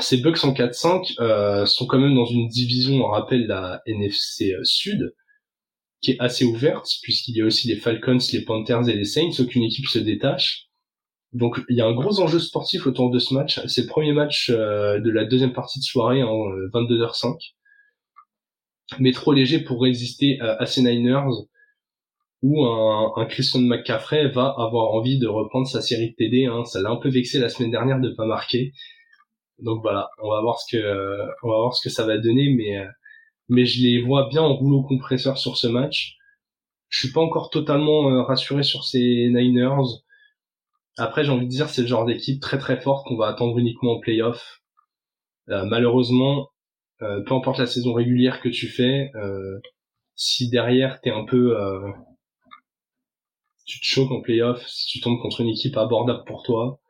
Speaker 1: ces Bucks en 4-5 euh, sont quand même dans une division, on rappelle la NFC euh, Sud, qui est assez ouverte, puisqu'il y a aussi les Falcons, les Panthers et les Saints, aucune équipe se détache. Donc il y a un gros enjeu sportif autour de ce match. C'est le premier match euh, de la deuxième partie de soirée en 22h05. Mais trop léger pour résister à, ces Niners, où un, Christian McCaffrey va avoir envie de reprendre sa série de TD. Hein. Ça l'a un peu vexé la semaine dernière de pas marquer. Donc voilà, on va voir ce que on va voir ce que ça va donner, mais euh, mais je les vois bien en rouleau compresseur sur ce match. Je suis pas encore totalement euh, rassuré sur ces Niners. Après, j'ai envie de dire, c'est le genre d'équipe très très forte qu'on va attendre uniquement en playoff. Euh, malheureusement, peu importe la saison régulière que tu fais, si derrière t'es un peu, tu te choques en playoff, si tu tombes contre une équipe abordable pour toi,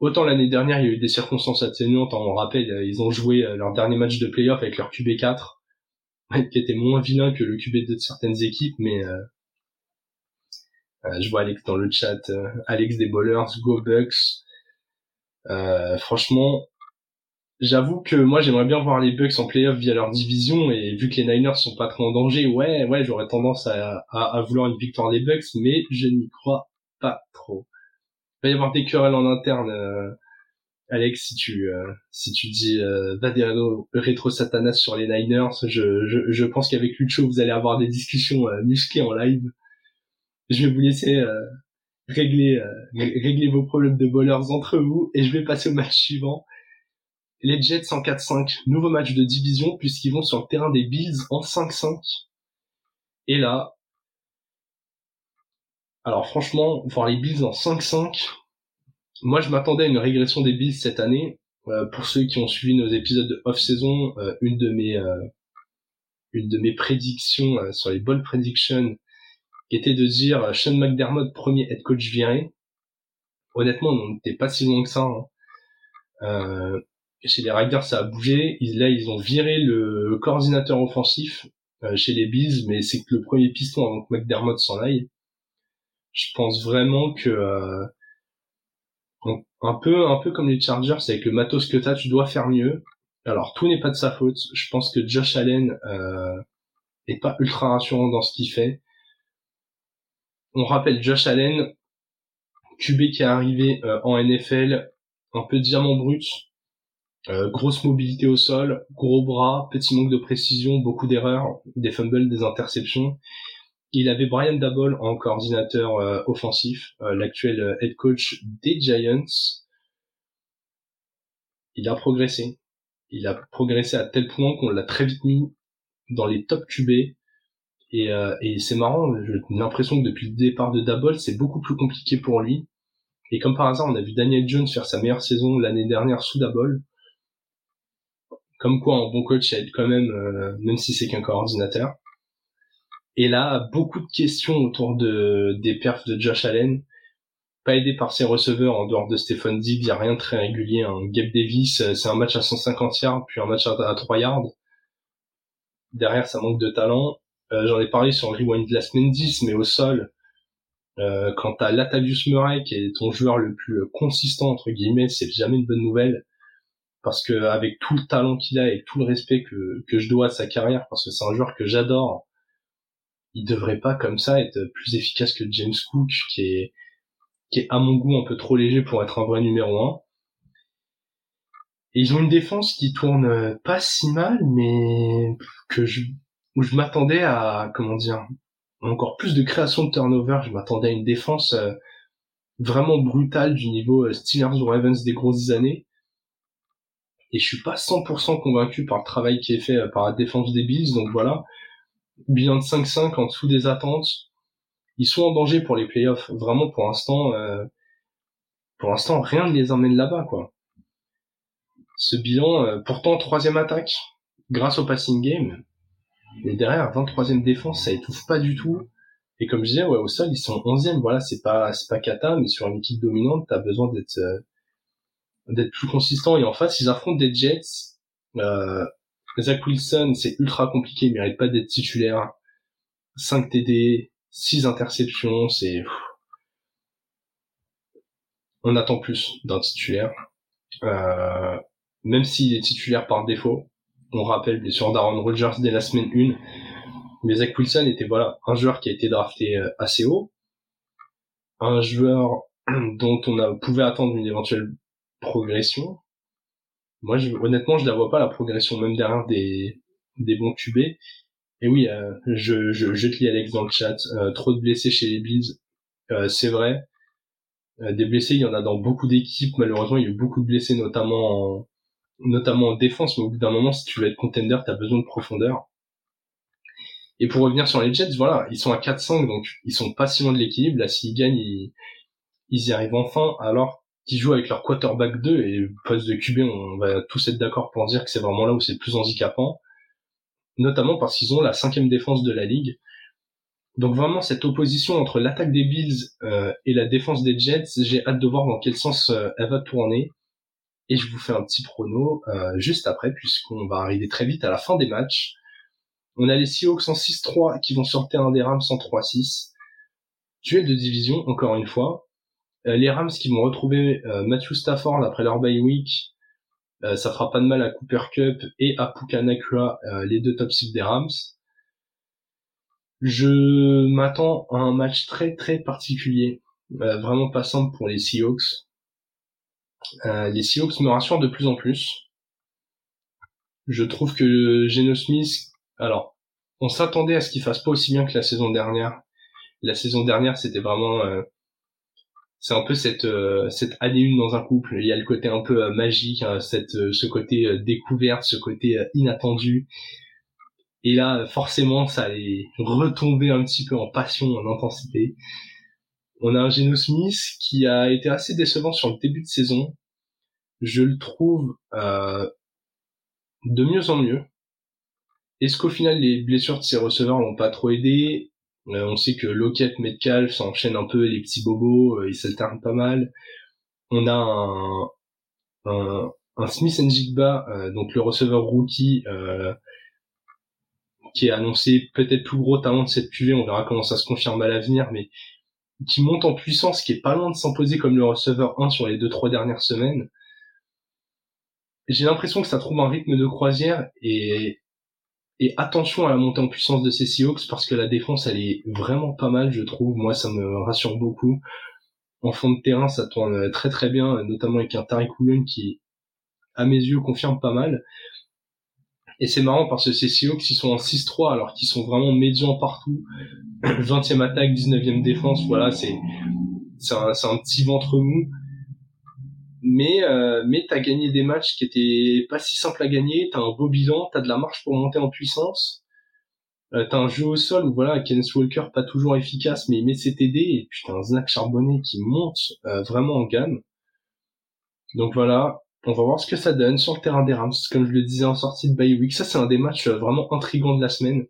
Speaker 1: Autant l'année dernière, il y a eu des circonstances atténuantes. On rappelle, ils ont joué euh, leur dernier match de playoff avec leur QB4, qui était moins vilain que le QB de certaines équipes, mais euh, euh, je vois Alex dans le chat, Alex des Bowlers, Go Bucks. franchement, j'avoue que moi j'aimerais bien voir les Bucks en playoff via leur division et vu que les Niners sont pas trop en danger, ouais, ouais, j'aurais tendance à, à, vouloir une victoire des Bucks, mais je n'y crois pas trop. Il va y avoir des querelles en interne. Euh, Alex, si tu euh, si tu dis euh, va des rétro satanas sur les Niners, je je, je pense qu'avec Lucho vous allez avoir des discussions euh, musclées en live. Je vais vous laisser régler régler vos problèmes de bowlers entre vous et je vais passer au match suivant. Les Jets en 4-5, nouveau match de division puisqu'ils vont sur le terrain des Bills en 5-5. Et là, alors franchement, voir les Bills en 5-5, moi je m'attendais à une régression des Bills cette année. Euh, pour ceux qui ont suivi nos épisodes de off-saison, euh, une de mes euh, une de mes prédictions sur les ball predictions était de dire Sean McDermott premier head coach viré. honnêtement, on n'était pas si loin que ça. Hein. Euh, chez les Riders, ça a bougé. Ils, là, ils ont viré le coordinateur offensif euh, chez les Bills, mais c'est que le premier piston avant que McDermott s'en aille. Je pense vraiment que euh, un peu, un peu comme les Chargers, avec le matos que t'as, tu dois faire mieux. Alors tout n'est pas de sa faute. Je pense que Josh Allen euh, est pas ultra rassurant dans ce qu'il fait. On rappelle Josh Allen, QB qui est arrivé euh, en NFL, un peu diamant brut, euh, grosse mobilité au sol, gros bras, petit manque de précision, beaucoup d'erreurs, des fumbles, des interceptions. Il avait Brian Dabol en coordinateur euh, offensif, l'actuel head coach des Giants. Il a progressé. Il a progressé à tel point qu'on l'a très vite mis dans les top QB. Et, et c'est marrant, j'ai l'impression que depuis le départ de Dabol, c'est beaucoup plus compliqué pour lui. Et comme par hasard, on a vu Daniel Jones faire sa meilleure saison l'année dernière sous Dabol. Comme quoi, un bon coach aide quand même, euh, même si c'est qu'un coordinateur. Et là, beaucoup de questions autour de des perfs de Josh Allen. Pas aidé par ses receveurs en dehors de Stephen Diggs, il n'y a rien de très régulier. Hein. Gabe Davis, euh, c'est un match à 150 yards, puis un match à 3 yards. Derrière, ça manque de talent. Euh, j'en ai parlé sur le Rewind Last Mendis, mais au sol, euh, quant à Latavius Murray, qui est ton joueur le plus consistant, entre guillemets, c'est jamais une bonne nouvelle parce que avec tout le talent qu'il a et tout le respect que, que je dois à sa carrière, parce que c'est un joueur que j'adore, il devrait pas comme ça être plus efficace que James Cook, qui est, qui est à mon goût un peu trop léger pour être un vrai numéro un. Et ils ont une défense qui tourne pas si mal, mais que je, où je m'attendais à, comment dire, encore plus de création de turnover, je m'attendais à une défense euh, vraiment brutale du niveau euh, Steelers ou Ravens des grosses années et je suis pas 100% convaincu par le travail qui est fait euh, par la défense des Bills. Donc voilà, bilan de 5-5 en dessous des attentes. Ils sont en danger pour les playoffs. Vraiment, pour l'instant, euh, pour l'instant, rien ne les emmène là-bas, quoi. Ce bilan, euh, pourtant troisième attaque, grâce au passing game, mais derrière 23e défense, ça étouffe pas du tout. Et comme je disais, ouais, au sol, ils sont 11e. Voilà, c'est pas, c'est pas cata, mais sur une équipe dominante, t'as besoin d'être, d'être plus consistant. Et en face ils affrontent des Jets. Euh, Zach Wilson c'est ultra compliqué. Il mérite pas d'être titulaire. 5 TD 6 interceptions c'est on attend plus d'un titulaire. Euh, même s'il est titulaire par défaut on rappelle bien sûr d'Aaron Rodgers dès la semaine 1 mais Zach Wilson était voilà un joueur qui a été drafté euh, assez haut un joueur dont on a, pouvait attendre une éventuelle progression. Moi, honnêtement, je la vois pas la progression même derrière des des bons QB. Et oui, euh, je, je, je te lis Alex dans le chat. Euh, trop de blessés chez les Bills, c'est vrai. des blessés, il y en a dans beaucoup d'équipes. Malheureusement, il y a eu beaucoup de blessés, notamment en, notamment en défense. Mais au bout d'un moment, si tu veux être contender, t'as besoin de profondeur. Et pour revenir sur les Jets, voilà, ils sont à 4-5, donc ils sont pas si loin de l'équilibre. Là, s'ils gagnent, ils, ils y arrivent enfin. Alors qui jouent avec leur quarterback 2 et poste de QB, on va tous être d'accord pour dire que c'est vraiment là où c'est le plus handicapant, notamment parce qu'ils ont la cinquième défense de la ligue. Donc vraiment cette opposition entre l'attaque des Bills euh, et la défense des Jets, j'ai hâte de voir dans quel sens euh, elle va tourner. Et je vous fais un petit prono euh, juste après, puisqu'on va arriver très vite à la fin des matchs. On a les Seahawks en 6-3 qui vont sortir un des Rams en 3-6. Duel de division, encore une fois. Euh, les Rams qui vont retrouver euh, Matthew Stafford après leur bye week, ça fera pas de mal à Cooper Cup et à Puka Nakua, les deux top 6 des Rams. Je m'attends à un match très très particulier, vraiment pas simple pour les Seahawks. Les Seahawks me rassurent de plus en plus. Je trouve que Geno Smith, alors, on s'attendait à ce qu'il fasse pas aussi bien que la saison dernière. La saison dernière, c'était vraiment c'est un peu cette euh, cette année une dans un couple. Il y a le côté un peu euh, magique, hein, euh, ce côté découverte, ce côté inattendu. Et là, forcément, ça allait retomber un petit peu en passion, en intensité. On a un Geno Smith qui a été assez décevant sur le début de saison. Je le trouve de mieux en mieux. Est-ce qu'au final les blessures de ses receveurs l'ont pas trop aidé? Euh, on sait que Lockett, Metcalf s'enchaînent un peu les petits bobos, euh, ils s'alternent pas mal. on a un, un, un Smith Njigba, euh, donc le receveur rookie, euh, qui est annoncé peut-être plus gros talent de cette QV, on verra comment ça se confirme à l'avenir, mais qui monte en puissance, qui est pas loin de s'imposer comme le receveur 1 sur les deux trois dernières semaines. J'ai l'impression que ça trouve un rythme de croisière et, attention à la montée en puissance de ces Seahawks parce que la défense elle est vraiment pas mal je trouve. Moi ça me rassure beaucoup. En fond de terrain ça tourne très très bien, notamment avec un Tariq qui à mes yeux confirme pas mal. Et c'est marrant parce que ces Seahawks, ils sont en 6-3 alors qu'ils sont vraiment médians partout. 20e attaque, 19e défense, voilà, c'est c'est un, un, petit ventre mou. Mais euh, mais t'as gagné des matchs qui étaient pas si simples à gagner. T'as un beau bilan, t'as de la marge pour monter en puissance. Euh, t'as un jeu au sol où voilà, Kenneth Walker pas toujours efficace, mais il met ses TD et puis t'as un Zach Charbonnet qui monte euh, vraiment en gamme. Donc voilà, on va voir ce que ça donne sur le terrain des Rams, comme je le disais en sortie de bye. Ça, c'est un des matchs euh, vraiment intrigants de la semaine.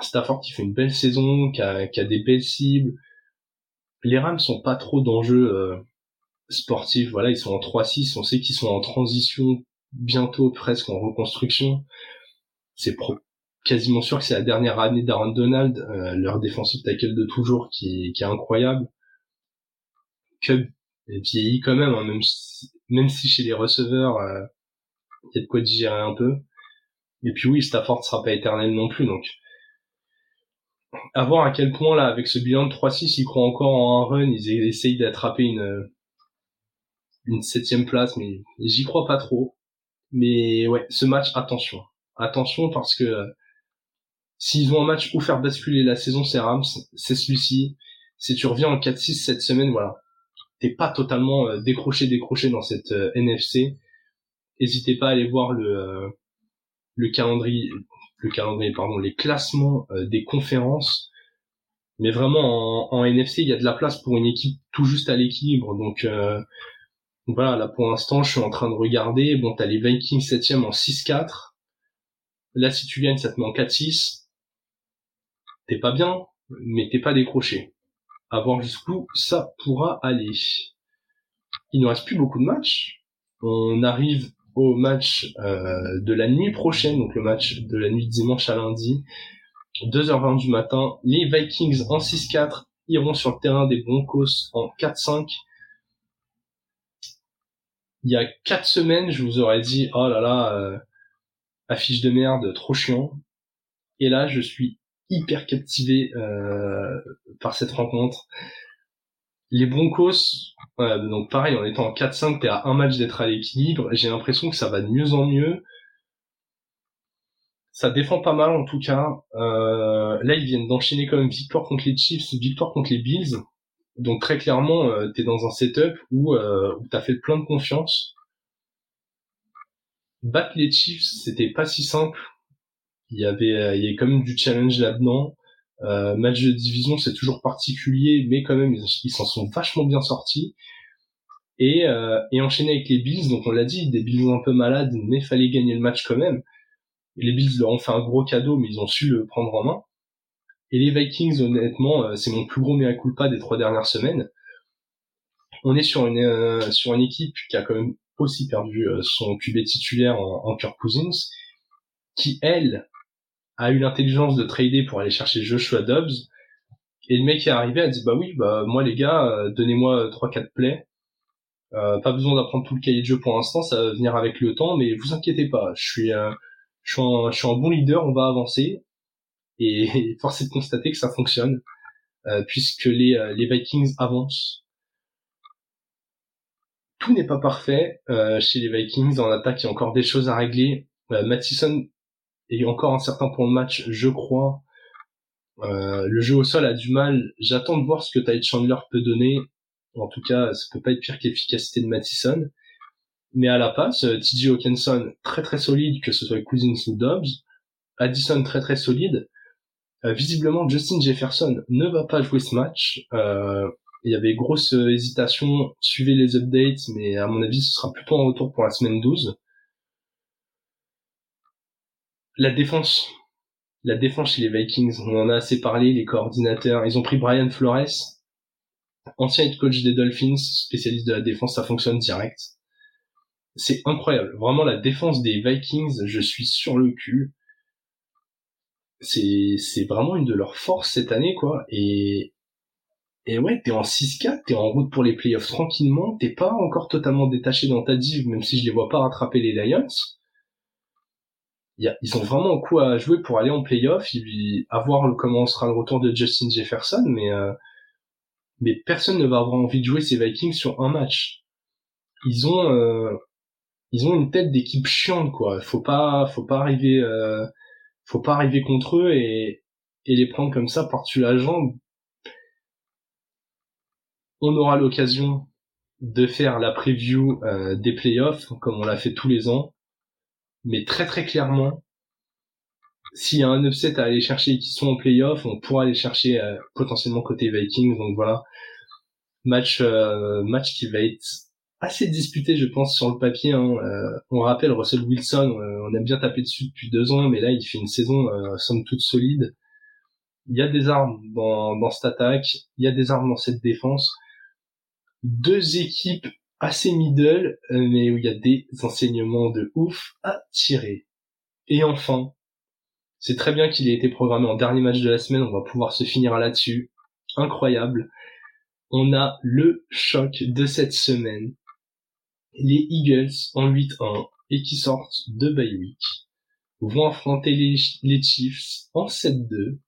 Speaker 1: Stafford qui fait une belle saison, qui a, qui a des belles cibles. Les Rams sont pas trop d'enjeux euh, sportifs. Voilà, ils sont en 3-6. On sait qu'ils sont en transition bientôt, presque en reconstruction. C'est quasiment sûr que c'est la dernière année d'Aaron Donald, euh, leur défensif tackle de toujours, qui, est incroyable. Cub vieillit quand même, hein, même si, même si chez les receveurs, euh, il y a de quoi digérer un peu. Et puis oui, Stafford sera pas éternel non plus, donc à voir à quel point là, avec ce bilan de 3-6, ils croient encore en un run, ils essayent d'attraper une une septième place, mais j'y crois pas trop. Mais ouais, ce match, attention, attention parce que euh, s'ils ont un match où faire basculer la saison, c'est Rams, c'est celui-ci. Si tu reviens en 4-6 cette semaine, voilà, pas totalement euh, décroché décroché dans cette euh, NFC, n'hésitez pas à aller voir le euh, le calendrier le calendrier pardon les classements des conférences. Mais vraiment en, NFC il y a de la place pour une équipe tout juste à l'équilibre. Donc voilà là pour l'instant je suis en train de regarder. Bon t'as les Vikings 7 en 6-4 là si tu gagnes ça te met en 4-6 t'es pas bien mais t'es pas décroché à voir jusqu'où ça pourra aller. Il ne reste plus beaucoup de matchs. On arrive au match euh, de la nuit prochaine, donc le match de la nuit de dimanche à lundi, 2h20 du matin. Les Vikings en 6-4 iront sur le terrain des Broncos en 4-5. Il y a 4 semaines, je vous aurais dit, oh là là, euh, affiche de merde, trop chiant. Et là, je suis hyper captivé euh, par cette rencontre. Les Broncos, donc pareil, en étant en 4-5, t'es à un match d'être à l'équilibre. J'ai l'impression que ça va de mieux en mieux. Ça défend pas mal en tout cas. Euh, là, ils viennent d'enchaîner quand même victoire contre les Chiefs, victoire contre les Bills. Donc très clairement, euh, t'es dans un setup où, euh, où t'as fait plein de confiance. Battre les Chiefs, c'était pas si simple il y avait euh, il y avait quand même du challenge là-dedans. Euh, match de division, c'est toujours particulier, mais quand même ils s'en sont vachement bien sortis. Et, euh, et enchaîner avec les Bills, donc on l'a dit, des Bills un peu malades, mais fallait gagner le match quand même. les Bills leur ont fait un gros cadeau, mais ils ont su le prendre en main. Et les Vikings, honnêtement, euh, c'est mon plus gros mea culpa des trois dernières semaines. On est sur une euh, sur une équipe qui a quand même aussi perdu son QB titulaire en, en Kirk Cousins, qui elle a eu l'intelligence de trader pour aller chercher Joshua Dobbs. Et le mec est arrivé, a dit bah oui, bah moi les gars, euh, donnez-moi trois quatre plays. Euh, pas besoin d'apprendre tout le cahier de jeu pour l'instant, ça va venir avec le temps, mais vous inquiétez pas, je suis, euh, je suis, un, je suis un bon leader, on va avancer. Et force est de constater que ça fonctionne, puisque les, les Vikings avancent. Tout n'est pas parfait chez les Vikings, en attaque il y a encore des choses à régler. Mattison et encore un certain point de match, je crois. Euh, le jeu au sol a du mal. J'attends de voir ce que Ty Chandler peut donner. En tout cas, ça peut pas être pire qu'efficacité de Mattison. Mais à la passe, euh, TJ Hawkinson, très très solide, que ce soit Cousins ou Dobbs. Addison, très très solide. Euh, visiblement, Justin Jefferson ne va pas jouer ce match. Euh, il y avait grosse hésitation, suivez les updates, mais à mon avis, ce sera plutôt en retour pour la semaine 12 la défense, la défense chez les Vikings, on en a assez parlé, les coordinateurs, ils ont pris Brian Flores, ancien head coach des Dolphins, spécialiste de la défense, ça fonctionne direct. C'est incroyable. Vraiment, la défense des Vikings, je suis sur le cul. C'est, vraiment une de leurs forces cette année, quoi. Et, et ouais, t'es en 6-4, t'es en route pour les playoffs tranquillement, t'es pas encore totalement détaché dans ta div, même si je les vois pas rattraper les Lions. Ils ont vraiment un coup à jouer pour aller en playoff, à voir comment sera le retour de Justin Jefferson, mais euh, mais personne ne va avoir envie de jouer ces Vikings sur un match. Ils ont euh, ils ont une tête d'équipe chiante quoi. Faut pas faut pas arriver euh, faut pas arriver contre eux et et les prendre comme ça par-dessus la jambe. On aura l'occasion de faire la preview euh, des playoffs comme on l'a fait tous les ans, mais très très clairement, s'il y a un upset à aller chercher qui sont en playoff, on pourra aller chercher euh, potentiellement côté Vikings. Donc voilà, match euh, match qui va être assez disputé, je pense, sur le papier. Hein. Euh, on rappelle Russell Wilson, on a bien tapé dessus depuis deux ans, mais là il fait une saison somme toute solide. Il y a des armes dans, dans cette attaque, il y a des armes dans cette défense. Deux équipes assez middle, mais où il y a des enseignements de ouf à tirer. Et enfin, c'est très bien qu'il ait été programmé en dernier match de la semaine, on va pouvoir se finir là-dessus. Incroyable. On a le choc de cette semaine. Les Eagles en 8-1 et qui sortent de bye week vont affronter les, Chiefs en 7-2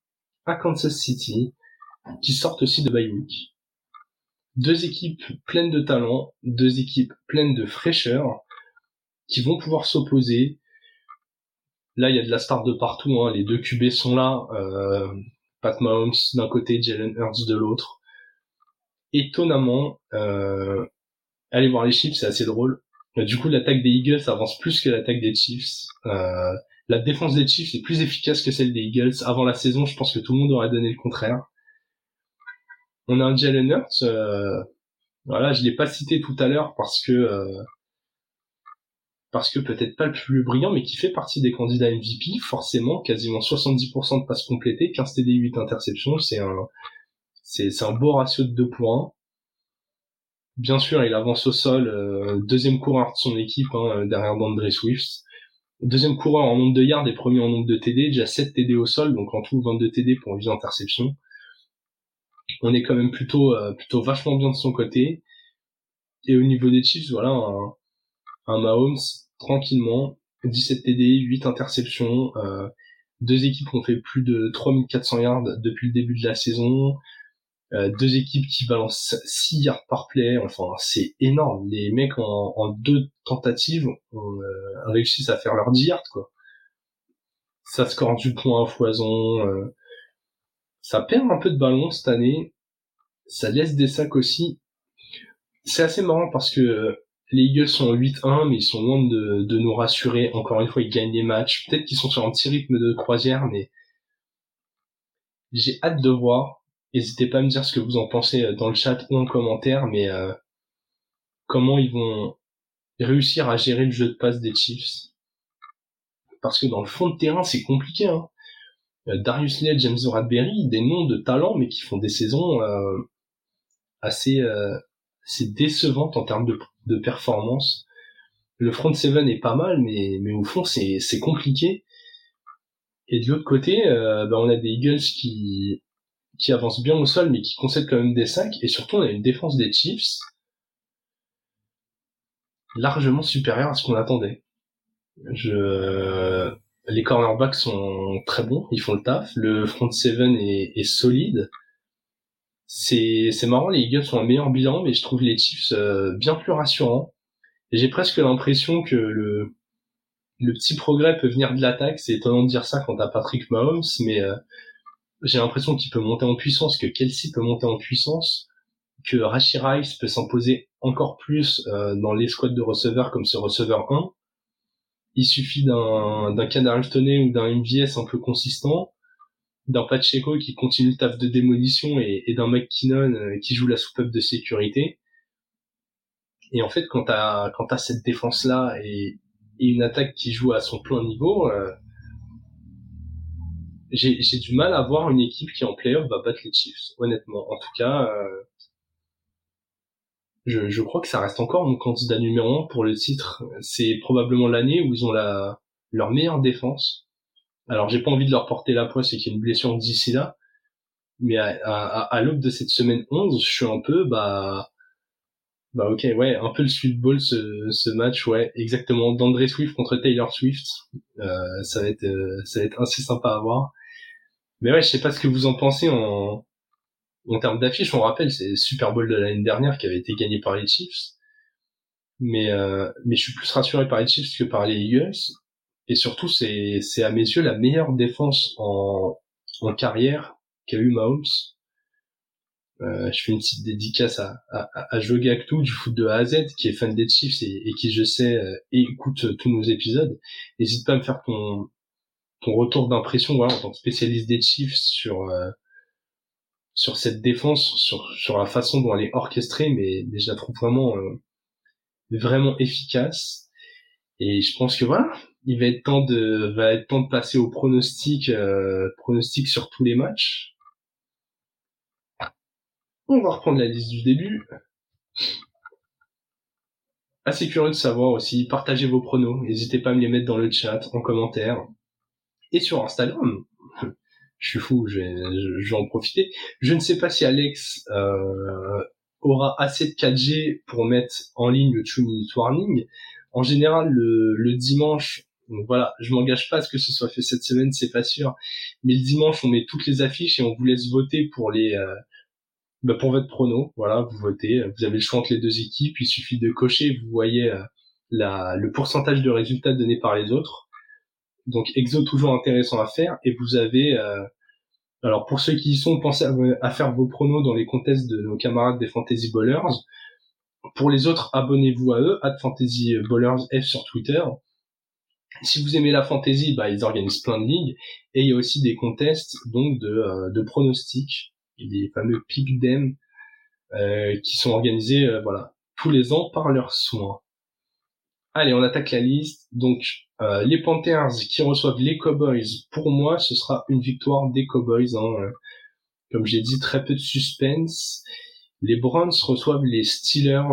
Speaker 1: à Kansas City qui sortent aussi de bye week. Deux équipes pleines de talent, deux équipes pleines de fraîcheur qui vont pouvoir s'opposer Là, il y a de la start de partout. Hein. Les deux QB sont là. Euh, Pat Mahomes d'un côté, Jalen Hurts de l'autre. Étonnamment, euh, allez voir les Chiefs, c'est assez drôle. Du coup, l'attaque des Eagles avance plus que l'attaque des Chiefs. Euh, la défense des Chiefs est plus efficace que celle des Eagles. Avant la saison, je pense que tout le monde aurait donné le contraire. On a un Jalen Hurts. Euh, voilà, je l'ai pas cité tout à l'heure parce que euh, parce que peut-être pas le plus brillant, mais qui fait partie des candidats MVP, forcément, quasiment 70% de passes complétées, 15 TD, 8 interceptions, c'est un, c'est, un beau ratio de 2 points. Bien sûr, il avance au sol, euh, deuxième coureur de son équipe, hein, derrière d'André Swift. Deuxième coureur en nombre de yards et premier en nombre de TD, déjà 7 TD au sol, donc en tout 22 TD pour 8 interceptions. On est quand même plutôt, euh, plutôt vachement bien de son côté. Et au niveau des Chiefs, voilà, un, un Mahomes tranquillement, 17 TD, 8 interceptions, euh, deux équipes ont fait plus de 3400 yards depuis le début de la saison, euh, deux équipes qui balancent 6 yards par play, enfin c'est énorme. Les mecs en, en deux tentatives euh, réussi à faire leurs 10 yards quoi. Ça score du point à foison, ça perd un peu de ballon cette année, ça laisse des sacs aussi. C'est assez marrant parce que les Eagles sont 8-1, mais ils sont loin de, nous rassurer. Encore une fois, ils gagnent des matchs. Peut-être qu'ils sont sur un petit rythme de croisière, mais j'ai hâte de voir. N'hésitez pas à me dire ce que vous en pensez dans le chat ou en commentaire, mais euh, comment ils vont réussir à gérer le jeu de passe des Chiefs? Parce que dans le fond de terrain, c'est compliqué. Hein. Euh, Darius Led, James Bradbury, des noms de talent, mais qui font des saisons euh, assez, euh, assez décevantes en termes de de performance. Le front seven est pas mal, mais, mais au fond, c'est, compliqué. Et de l'autre côté, euh, bah, on a des Eagles qui, qui avancent bien au sol, mais qui concèdent quand même des sacs. Et surtout, on a une défense des Chiefs largement supérieure à ce qu'on attendait. Je, les cornerbacks sont très bons, ils font le taf. Le front seven est, solide. C'est marrant les Eagles ont un meilleur bilan mais je trouve les Chiefs euh, bien plus rassurants. J'ai presque l'impression que le le petit progrès peut venir de l'attaque. C'est étonnant de dire ça quand t'as Patrick Mahomes mais euh, j'ai l'impression qu'il peut monter en puissance que Kelsey peut monter en puissance que Rashi Rice peut s'imposer encore plus euh, dans les squads de receveurs comme ce receveur 1 il suffit d'un d'un Kadarius ou d'un MVS un peu consistant d'un Pacheco qui continue le taf de démolition et, d'un McKinnon euh, qui joue la soupape de sécurité. Et en fait, quand t'as quand t'as cette défense là et, une attaque qui joue à son plein niveau, euh, j'ai du mal à voir une équipe qui en playoff va battre les Chiefs. Honnêtement, en tout cas, euh, je, je crois que ça reste encore mon candidat numéro un pour le titre. C'est probablement l'année où ils ont la leur meilleure défense. Alors j'ai pas envie de leur porter la poisse et qu'il y ait une blessure d'ici là, mais à, à, à l'aube de cette semaine 11, je suis un peu bah bah ok ouais un peu le Sweet Ball ce, ce match ouais. Exactement. d'André Swift contre Taylor Swift. Euh, ça va être euh, ça va être assez sympa à voir. Mais ouais je sais pas ce que vous en pensez en en termes d'affiche on rappelle c'est Super Bowl de l'année dernière qui avait été gagné par les Chiefs. Mais euh, mais je suis plus rassuré par les Chiefs que par les Eagles. Et surtout c'est c'est à mes yeux la meilleure défense en en carrière qu'a eu Mahomes. Euh, je fais une petite dédicace à, à, à Gactou du foot de A à Z, qui est fan des Chiefs et, et qui, je sais, euh, écoute tous nos épisodes. N'hésite pas à me faire ton, ton retour d'impression, voilà, en tant que spécialiste des Chiefs sur euh, sur cette défense, sur la façon dont elle est orchestrée, mais, mais je la trouve vraiment euh, vraiment efficace. Et je pense que voilà, il va être temps de va être temps de passer au pronostic pronostic sur tous les matchs. On va reprendre la liste du début. Assez curieux de savoir aussi, partagez vos pronos, n'hésitez pas à me les mettre dans le chat, en commentaire, et sur Instagram. Je suis fou, je vais, en profiter. Je ne sais pas si Alex euh, aura assez de 4G pour mettre en ligne le 2 Minute Warning. En général, le, dimanche, voilà, je m'engage pas à ce que ce soit fait cette semaine, c'est pas sûr. Mais le dimanche, on met toutes les affiches et on vous laisse voter pour les euh, bah pour votre prono, voilà, vous votez, vous avez le choix entre les deux équipes, il suffit de cocher, vous voyez euh, la, le pourcentage de résultats donnés par les autres. Donc exo toujours intéressant à faire et vous avez euh, alors pour ceux qui y sont, pensez à, faire vos pronos dans les contests de nos camarades des Fantasy Ballers. Pour les autres, abonnez-vous à eux, at Fantasy Ballers F sur Twitter. Si vous aimez la fantasy, bah, ils organisent plein de ligues et il y a aussi des contests donc de, euh, de pronostics les fameux pics d'em euh, qui sont organisés euh, voilà tous les ans par leurs soins. Allez, on attaque la liste. Donc euh, les Panthers qui reçoivent les Cowboys, pour moi, ce sera une victoire des Cowboys. Hein. Comme j'ai dit, très peu de suspense. Les Browns reçoivent les Steelers.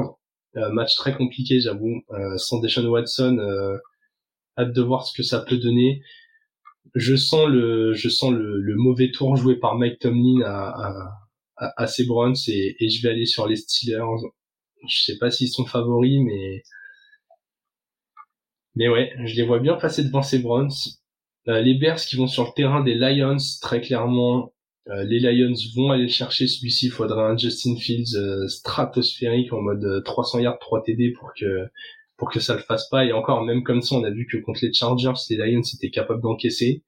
Speaker 1: match très compliqué, j'avoue. sans Deshaun Watson, hâte de voir ce que ça peut donner je sens le, je sens le, mauvais tour joué par Mike Tomlin à, à, à, ses Browns et, et, je vais aller sur les Steelers. Je sais pas s'ils sont favoris, mais mais ouais, je les vois bien passer devant ces Browns. Euh, les Bears qui vont sur le terrain des Lions, très clairement, euh, les Lions vont aller chercher celui-ci. Il faudra un Justin Fields euh, stratosphérique en mode 300 yards, 3 TD pour que pour que ça le fasse pas. Et encore, même comme ça, on a vu que contre les Chargers, les Lions étaient capables d'encaisser.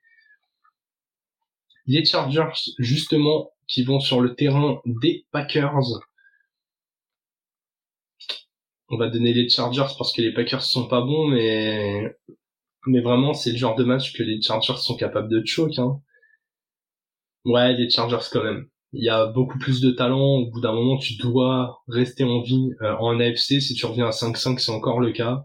Speaker 1: Les Chargers, justement, qui vont sur le terrain des Packers. On va donner les Chargers parce que les Packers sont pas bons, mais mais vraiment, c'est le genre de match que les Chargers sont capables de choke. Hein. Ouais, les Chargers quand même il y a beaucoup plus de talent. Au bout d'un moment, tu dois rester en vie euh, en AFC. Si tu reviens à 5-5, c'est encore le cas.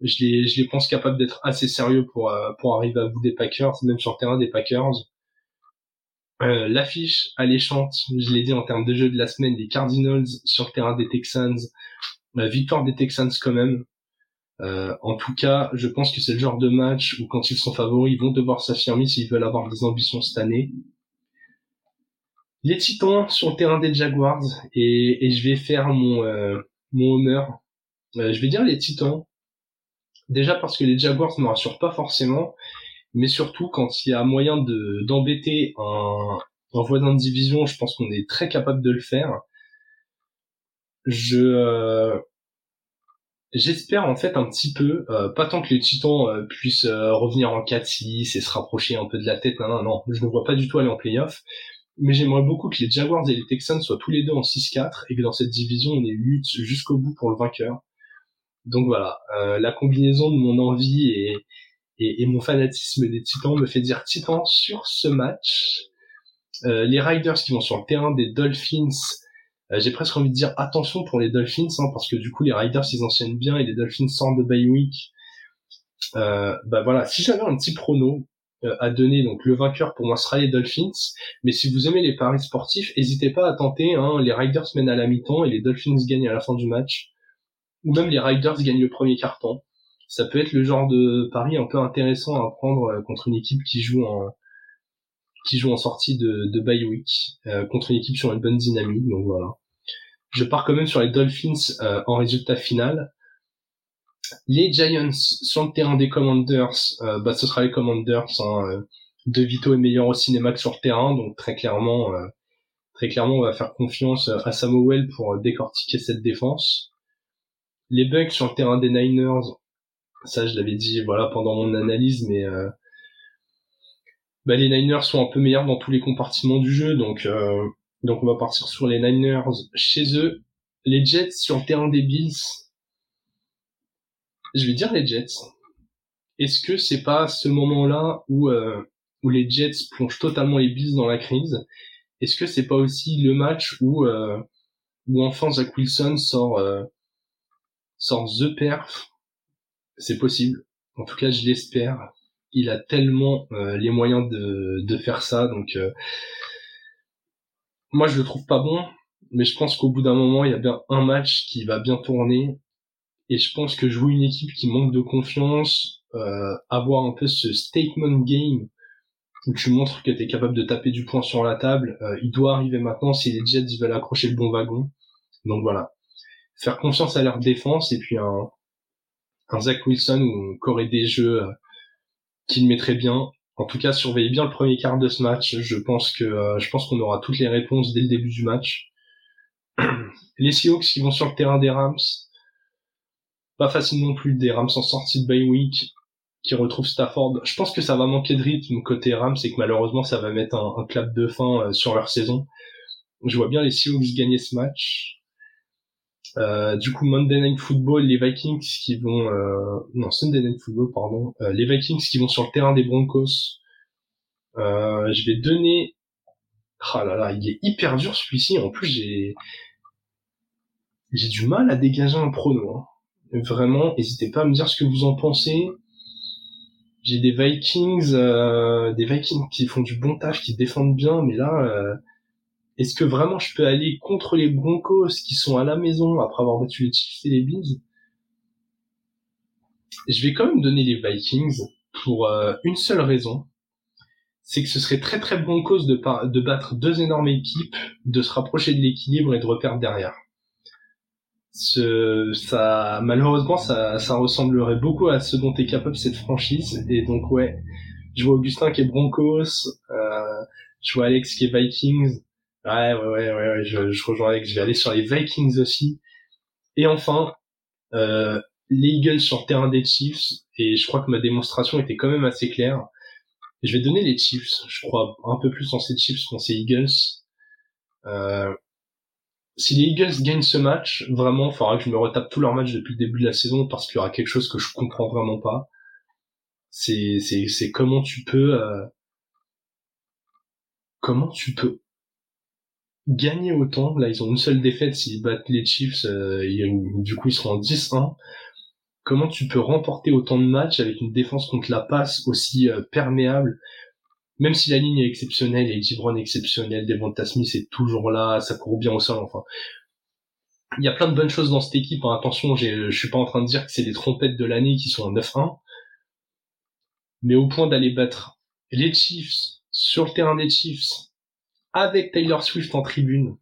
Speaker 1: Je les, je les pense capables d'être assez sérieux pour, euh, pour arriver à bout des Packers, même sur le terrain des Packers. Euh, L'affiche alléchante, je l'ai dit en termes de jeu de la semaine, des Cardinals sur le terrain des Texans. La victoire des Texans quand même. Euh, en tout cas, je pense que c'est le genre de match où quand ils sont favoris, ils vont devoir s'affirmer s'ils veulent avoir des ambitions cette année les Titans sur le terrain des Jaguars et, je vais faire mon euh, mon honneur. Euh, je vais dire les Titans. Déjà parce que les Jaguars ne me rassurent pas forcément, mais surtout quand il y a moyen de d'embêter un, un voisin de division, je pense qu'on est très capable de le faire. Je euh, J'espère en fait un petit peu, pas tant que les Titans puissent revenir en 4-6 et se rapprocher un peu de la tête, non, non, non, je ne vois pas du tout aller en playoff, mais j'aimerais beaucoup que les Jaguars et les Texans soient tous les deux en 6-4 et que dans cette division on ait lutte jusqu'au bout pour le vainqueur. Donc voilà, euh, la combinaison de mon envie et, et, mon fanatisme des Titans me fait dire Titans sur ce match. Euh, les Riders qui vont sur le terrain des Dolphins, euh, j'ai presque envie de dire attention pour les Dolphins hein, parce que du coup les Riders ils enchaînent bien et les Dolphins sortent de bye week. bah voilà, si j'avais un petit prono, à donner. Donc le vainqueur pour moi sera les Dolphins. Mais si vous aimez les paris sportifs, n'hésitez pas à tenter. Hein, les Riders mènent à la mi-temps et les Dolphins gagnent à la fin du match. Ou même les Riders gagnent le premier quart-temps. Ça peut être le genre de pari un peu intéressant à prendre contre une équipe qui joue en qui joue en sortie de, de bye week contre une équipe sur une bonne dynamique. Donc voilà. Je pars quand même sur les Dolphins en résultat final. Les Giants sur le terrain des Commanders, euh, bah ce sera les Commanders. Hein, euh, de Vito est meilleur au cinéma que sur le terrain, donc très clairement, euh, très clairement, on va faire confiance à Samuel pour décortiquer cette défense. Les Bucks sur le terrain des Niners, ça je l'avais dit, voilà, pendant mon analyse, mais bah, les Niners sont un peu meilleurs dans tous les compartiments du jeu, donc donc on va partir sur les Niners chez eux. Les Jets sur le terrain des Bills, je vais dire les Jets. Est-ce que c'est pas ce moment-là où euh, où les Jets plongent totalement les Bills dans la crise? Est-ce que c'est pas aussi le match où euh, où enfin Zach Wilson sort euh, sort the perf? C'est possible. En tout cas, je l'espère. Il a tellement euh, les moyens de faire ça, donc moi je le trouve pas bon, mais je pense qu'au bout d'un moment, il y a bien un match qui va bien tourner et je pense que jouer une équipe qui manque de confiance, euh, avoir un peu ce statement game où tu montres que tu es capable de taper du poing sur la table, euh, il doit arriver maintenant si les Jets veulent accrocher le bon wagon. Donc voilà. Faire confiance à leur défense et puis un, un Zach Wilson ou Corée des jeux euh, qu'il mettrait bien. En tout cas, surveillez bien le premier quart de ce match. Je pense que euh, je pense qu'on aura toutes les réponses dès le début du match. les Seahawks qui vont sur le terrain des Rams, pas facile non plus des Rams en sortie de bye week qui retrouvent Stafford. Je pense que ça va manquer de rythme côté Rams et que malheureusement ça va mettre un, clap de fin euh, sur leur saison. Je vois bien les Seahawks gagner ce match. Euh, du coup, Monday Night Football, les Vikings qui vont, euh, non Sunday Night Football, pardon, les Vikings qui vont sur le terrain des Broncos. je vais donner, ah là là, il est hyper dur celui-ci. En plus, j'ai, j'ai du mal à dégager un prono. Hein. Vraiment, n'hésitez pas à me dire ce que vous en pensez. J'ai des Vikings, euh, des Vikings qui font du bon taf, qui défendent bien, mais là, euh, est-ce que vraiment je peux aller contre les Broncos qui sont à la maison après avoir battu les Chiefs et les Bills? Je vais quand même donner les Vikings pour euh, une seule raison, c'est que ce serait très très Broncos de, battre deux énormes équipes, de se rapprocher de l'équilibre et de reperdre derrière ça, malheureusement, ça, ça ressemblerait beaucoup à ce dont est capable cette franchise. Et donc, ouais, je vois Augustin qui est Broncos, euh, je vois Alex qui est Vikings. Ouais, ouais, ouais, ouais, je, je rejoins Alex. Je vais aller sur les Vikings aussi. Et enfin, euh, les Eagles sur terrain des Chiefs. Et je crois que ma démonstration était quand même assez claire. Je vais donner les Chiefs. Je crois un peu plus en ces Chiefs qu'en ces Eagles. Euh, si les Eagles gagnent ce match, vraiment, il faudra que je me retape tous leurs matchs depuis le début de la saison parce qu'il y aura quelque chose que je comprends vraiment pas. C'est, c'est, c'est comment tu peux, euh, comment tu peux gagner autant. Là, ils ont une seule défaite. S'ils battent les Chiefs, euh, du coup, ils seront en 10-1. Comment tu peux remporter autant de matchs avec une défense contre la passe aussi euh, perméable? Même si la ligne est exceptionnelle et Gibron exceptionnel, Devonta Smith est toujours là, ça court bien au sol, enfin. Il y a plein de bonnes choses dans cette équipe, hein. attention, je suis pas en train de dire que c'est les trompettes de l'année qui sont en 9-1, mais au point d'aller battre les Chiefs sur le terrain des Chiefs avec Taylor Swift en tribune,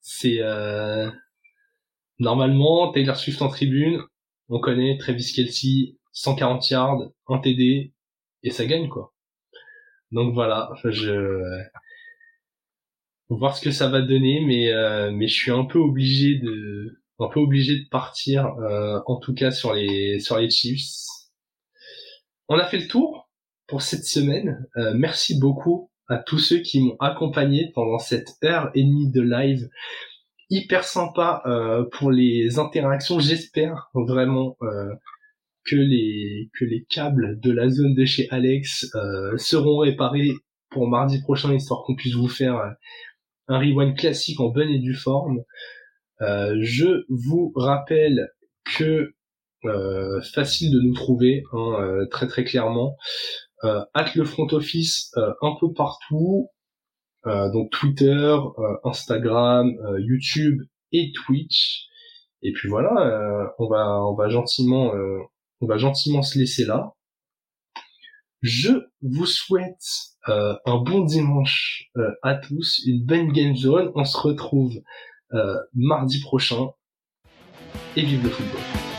Speaker 1: c'est euh... normalement Taylor Swift en tribune, on connaît Travis Kelsey 140 yards, un TD, et ça gagne quoi. Donc voilà, je voir ce que ça va donner, mais euh, mais je suis un peu obligé de un peu obligé de partir, euh, en tout cas sur les sur les Chiefs. On a fait le tour pour cette semaine. Euh, merci beaucoup à tous ceux qui m'ont accompagné pendant cette heure et demie de live. Hyper sympa pour les interactions, j'espère vraiment que les que les câbles de la zone de chez Alex euh, seront réparés pour mardi prochain histoire qu'on puisse vous faire euh, un rewind classique en bonne et due forme. Euh, je vous rappelle que Euh, facile de nous trouver, hein, euh, très très clairement. Euh, le front office un peu partout, donc Twitter, Instagram, YouTube et Twitch. Et puis voilà, on va on va gentiment on va gentiment se laisser là. Je vous souhaite un bon dimanche à tous, une bonne game zone. On se retrouve mardi prochain et vive le football.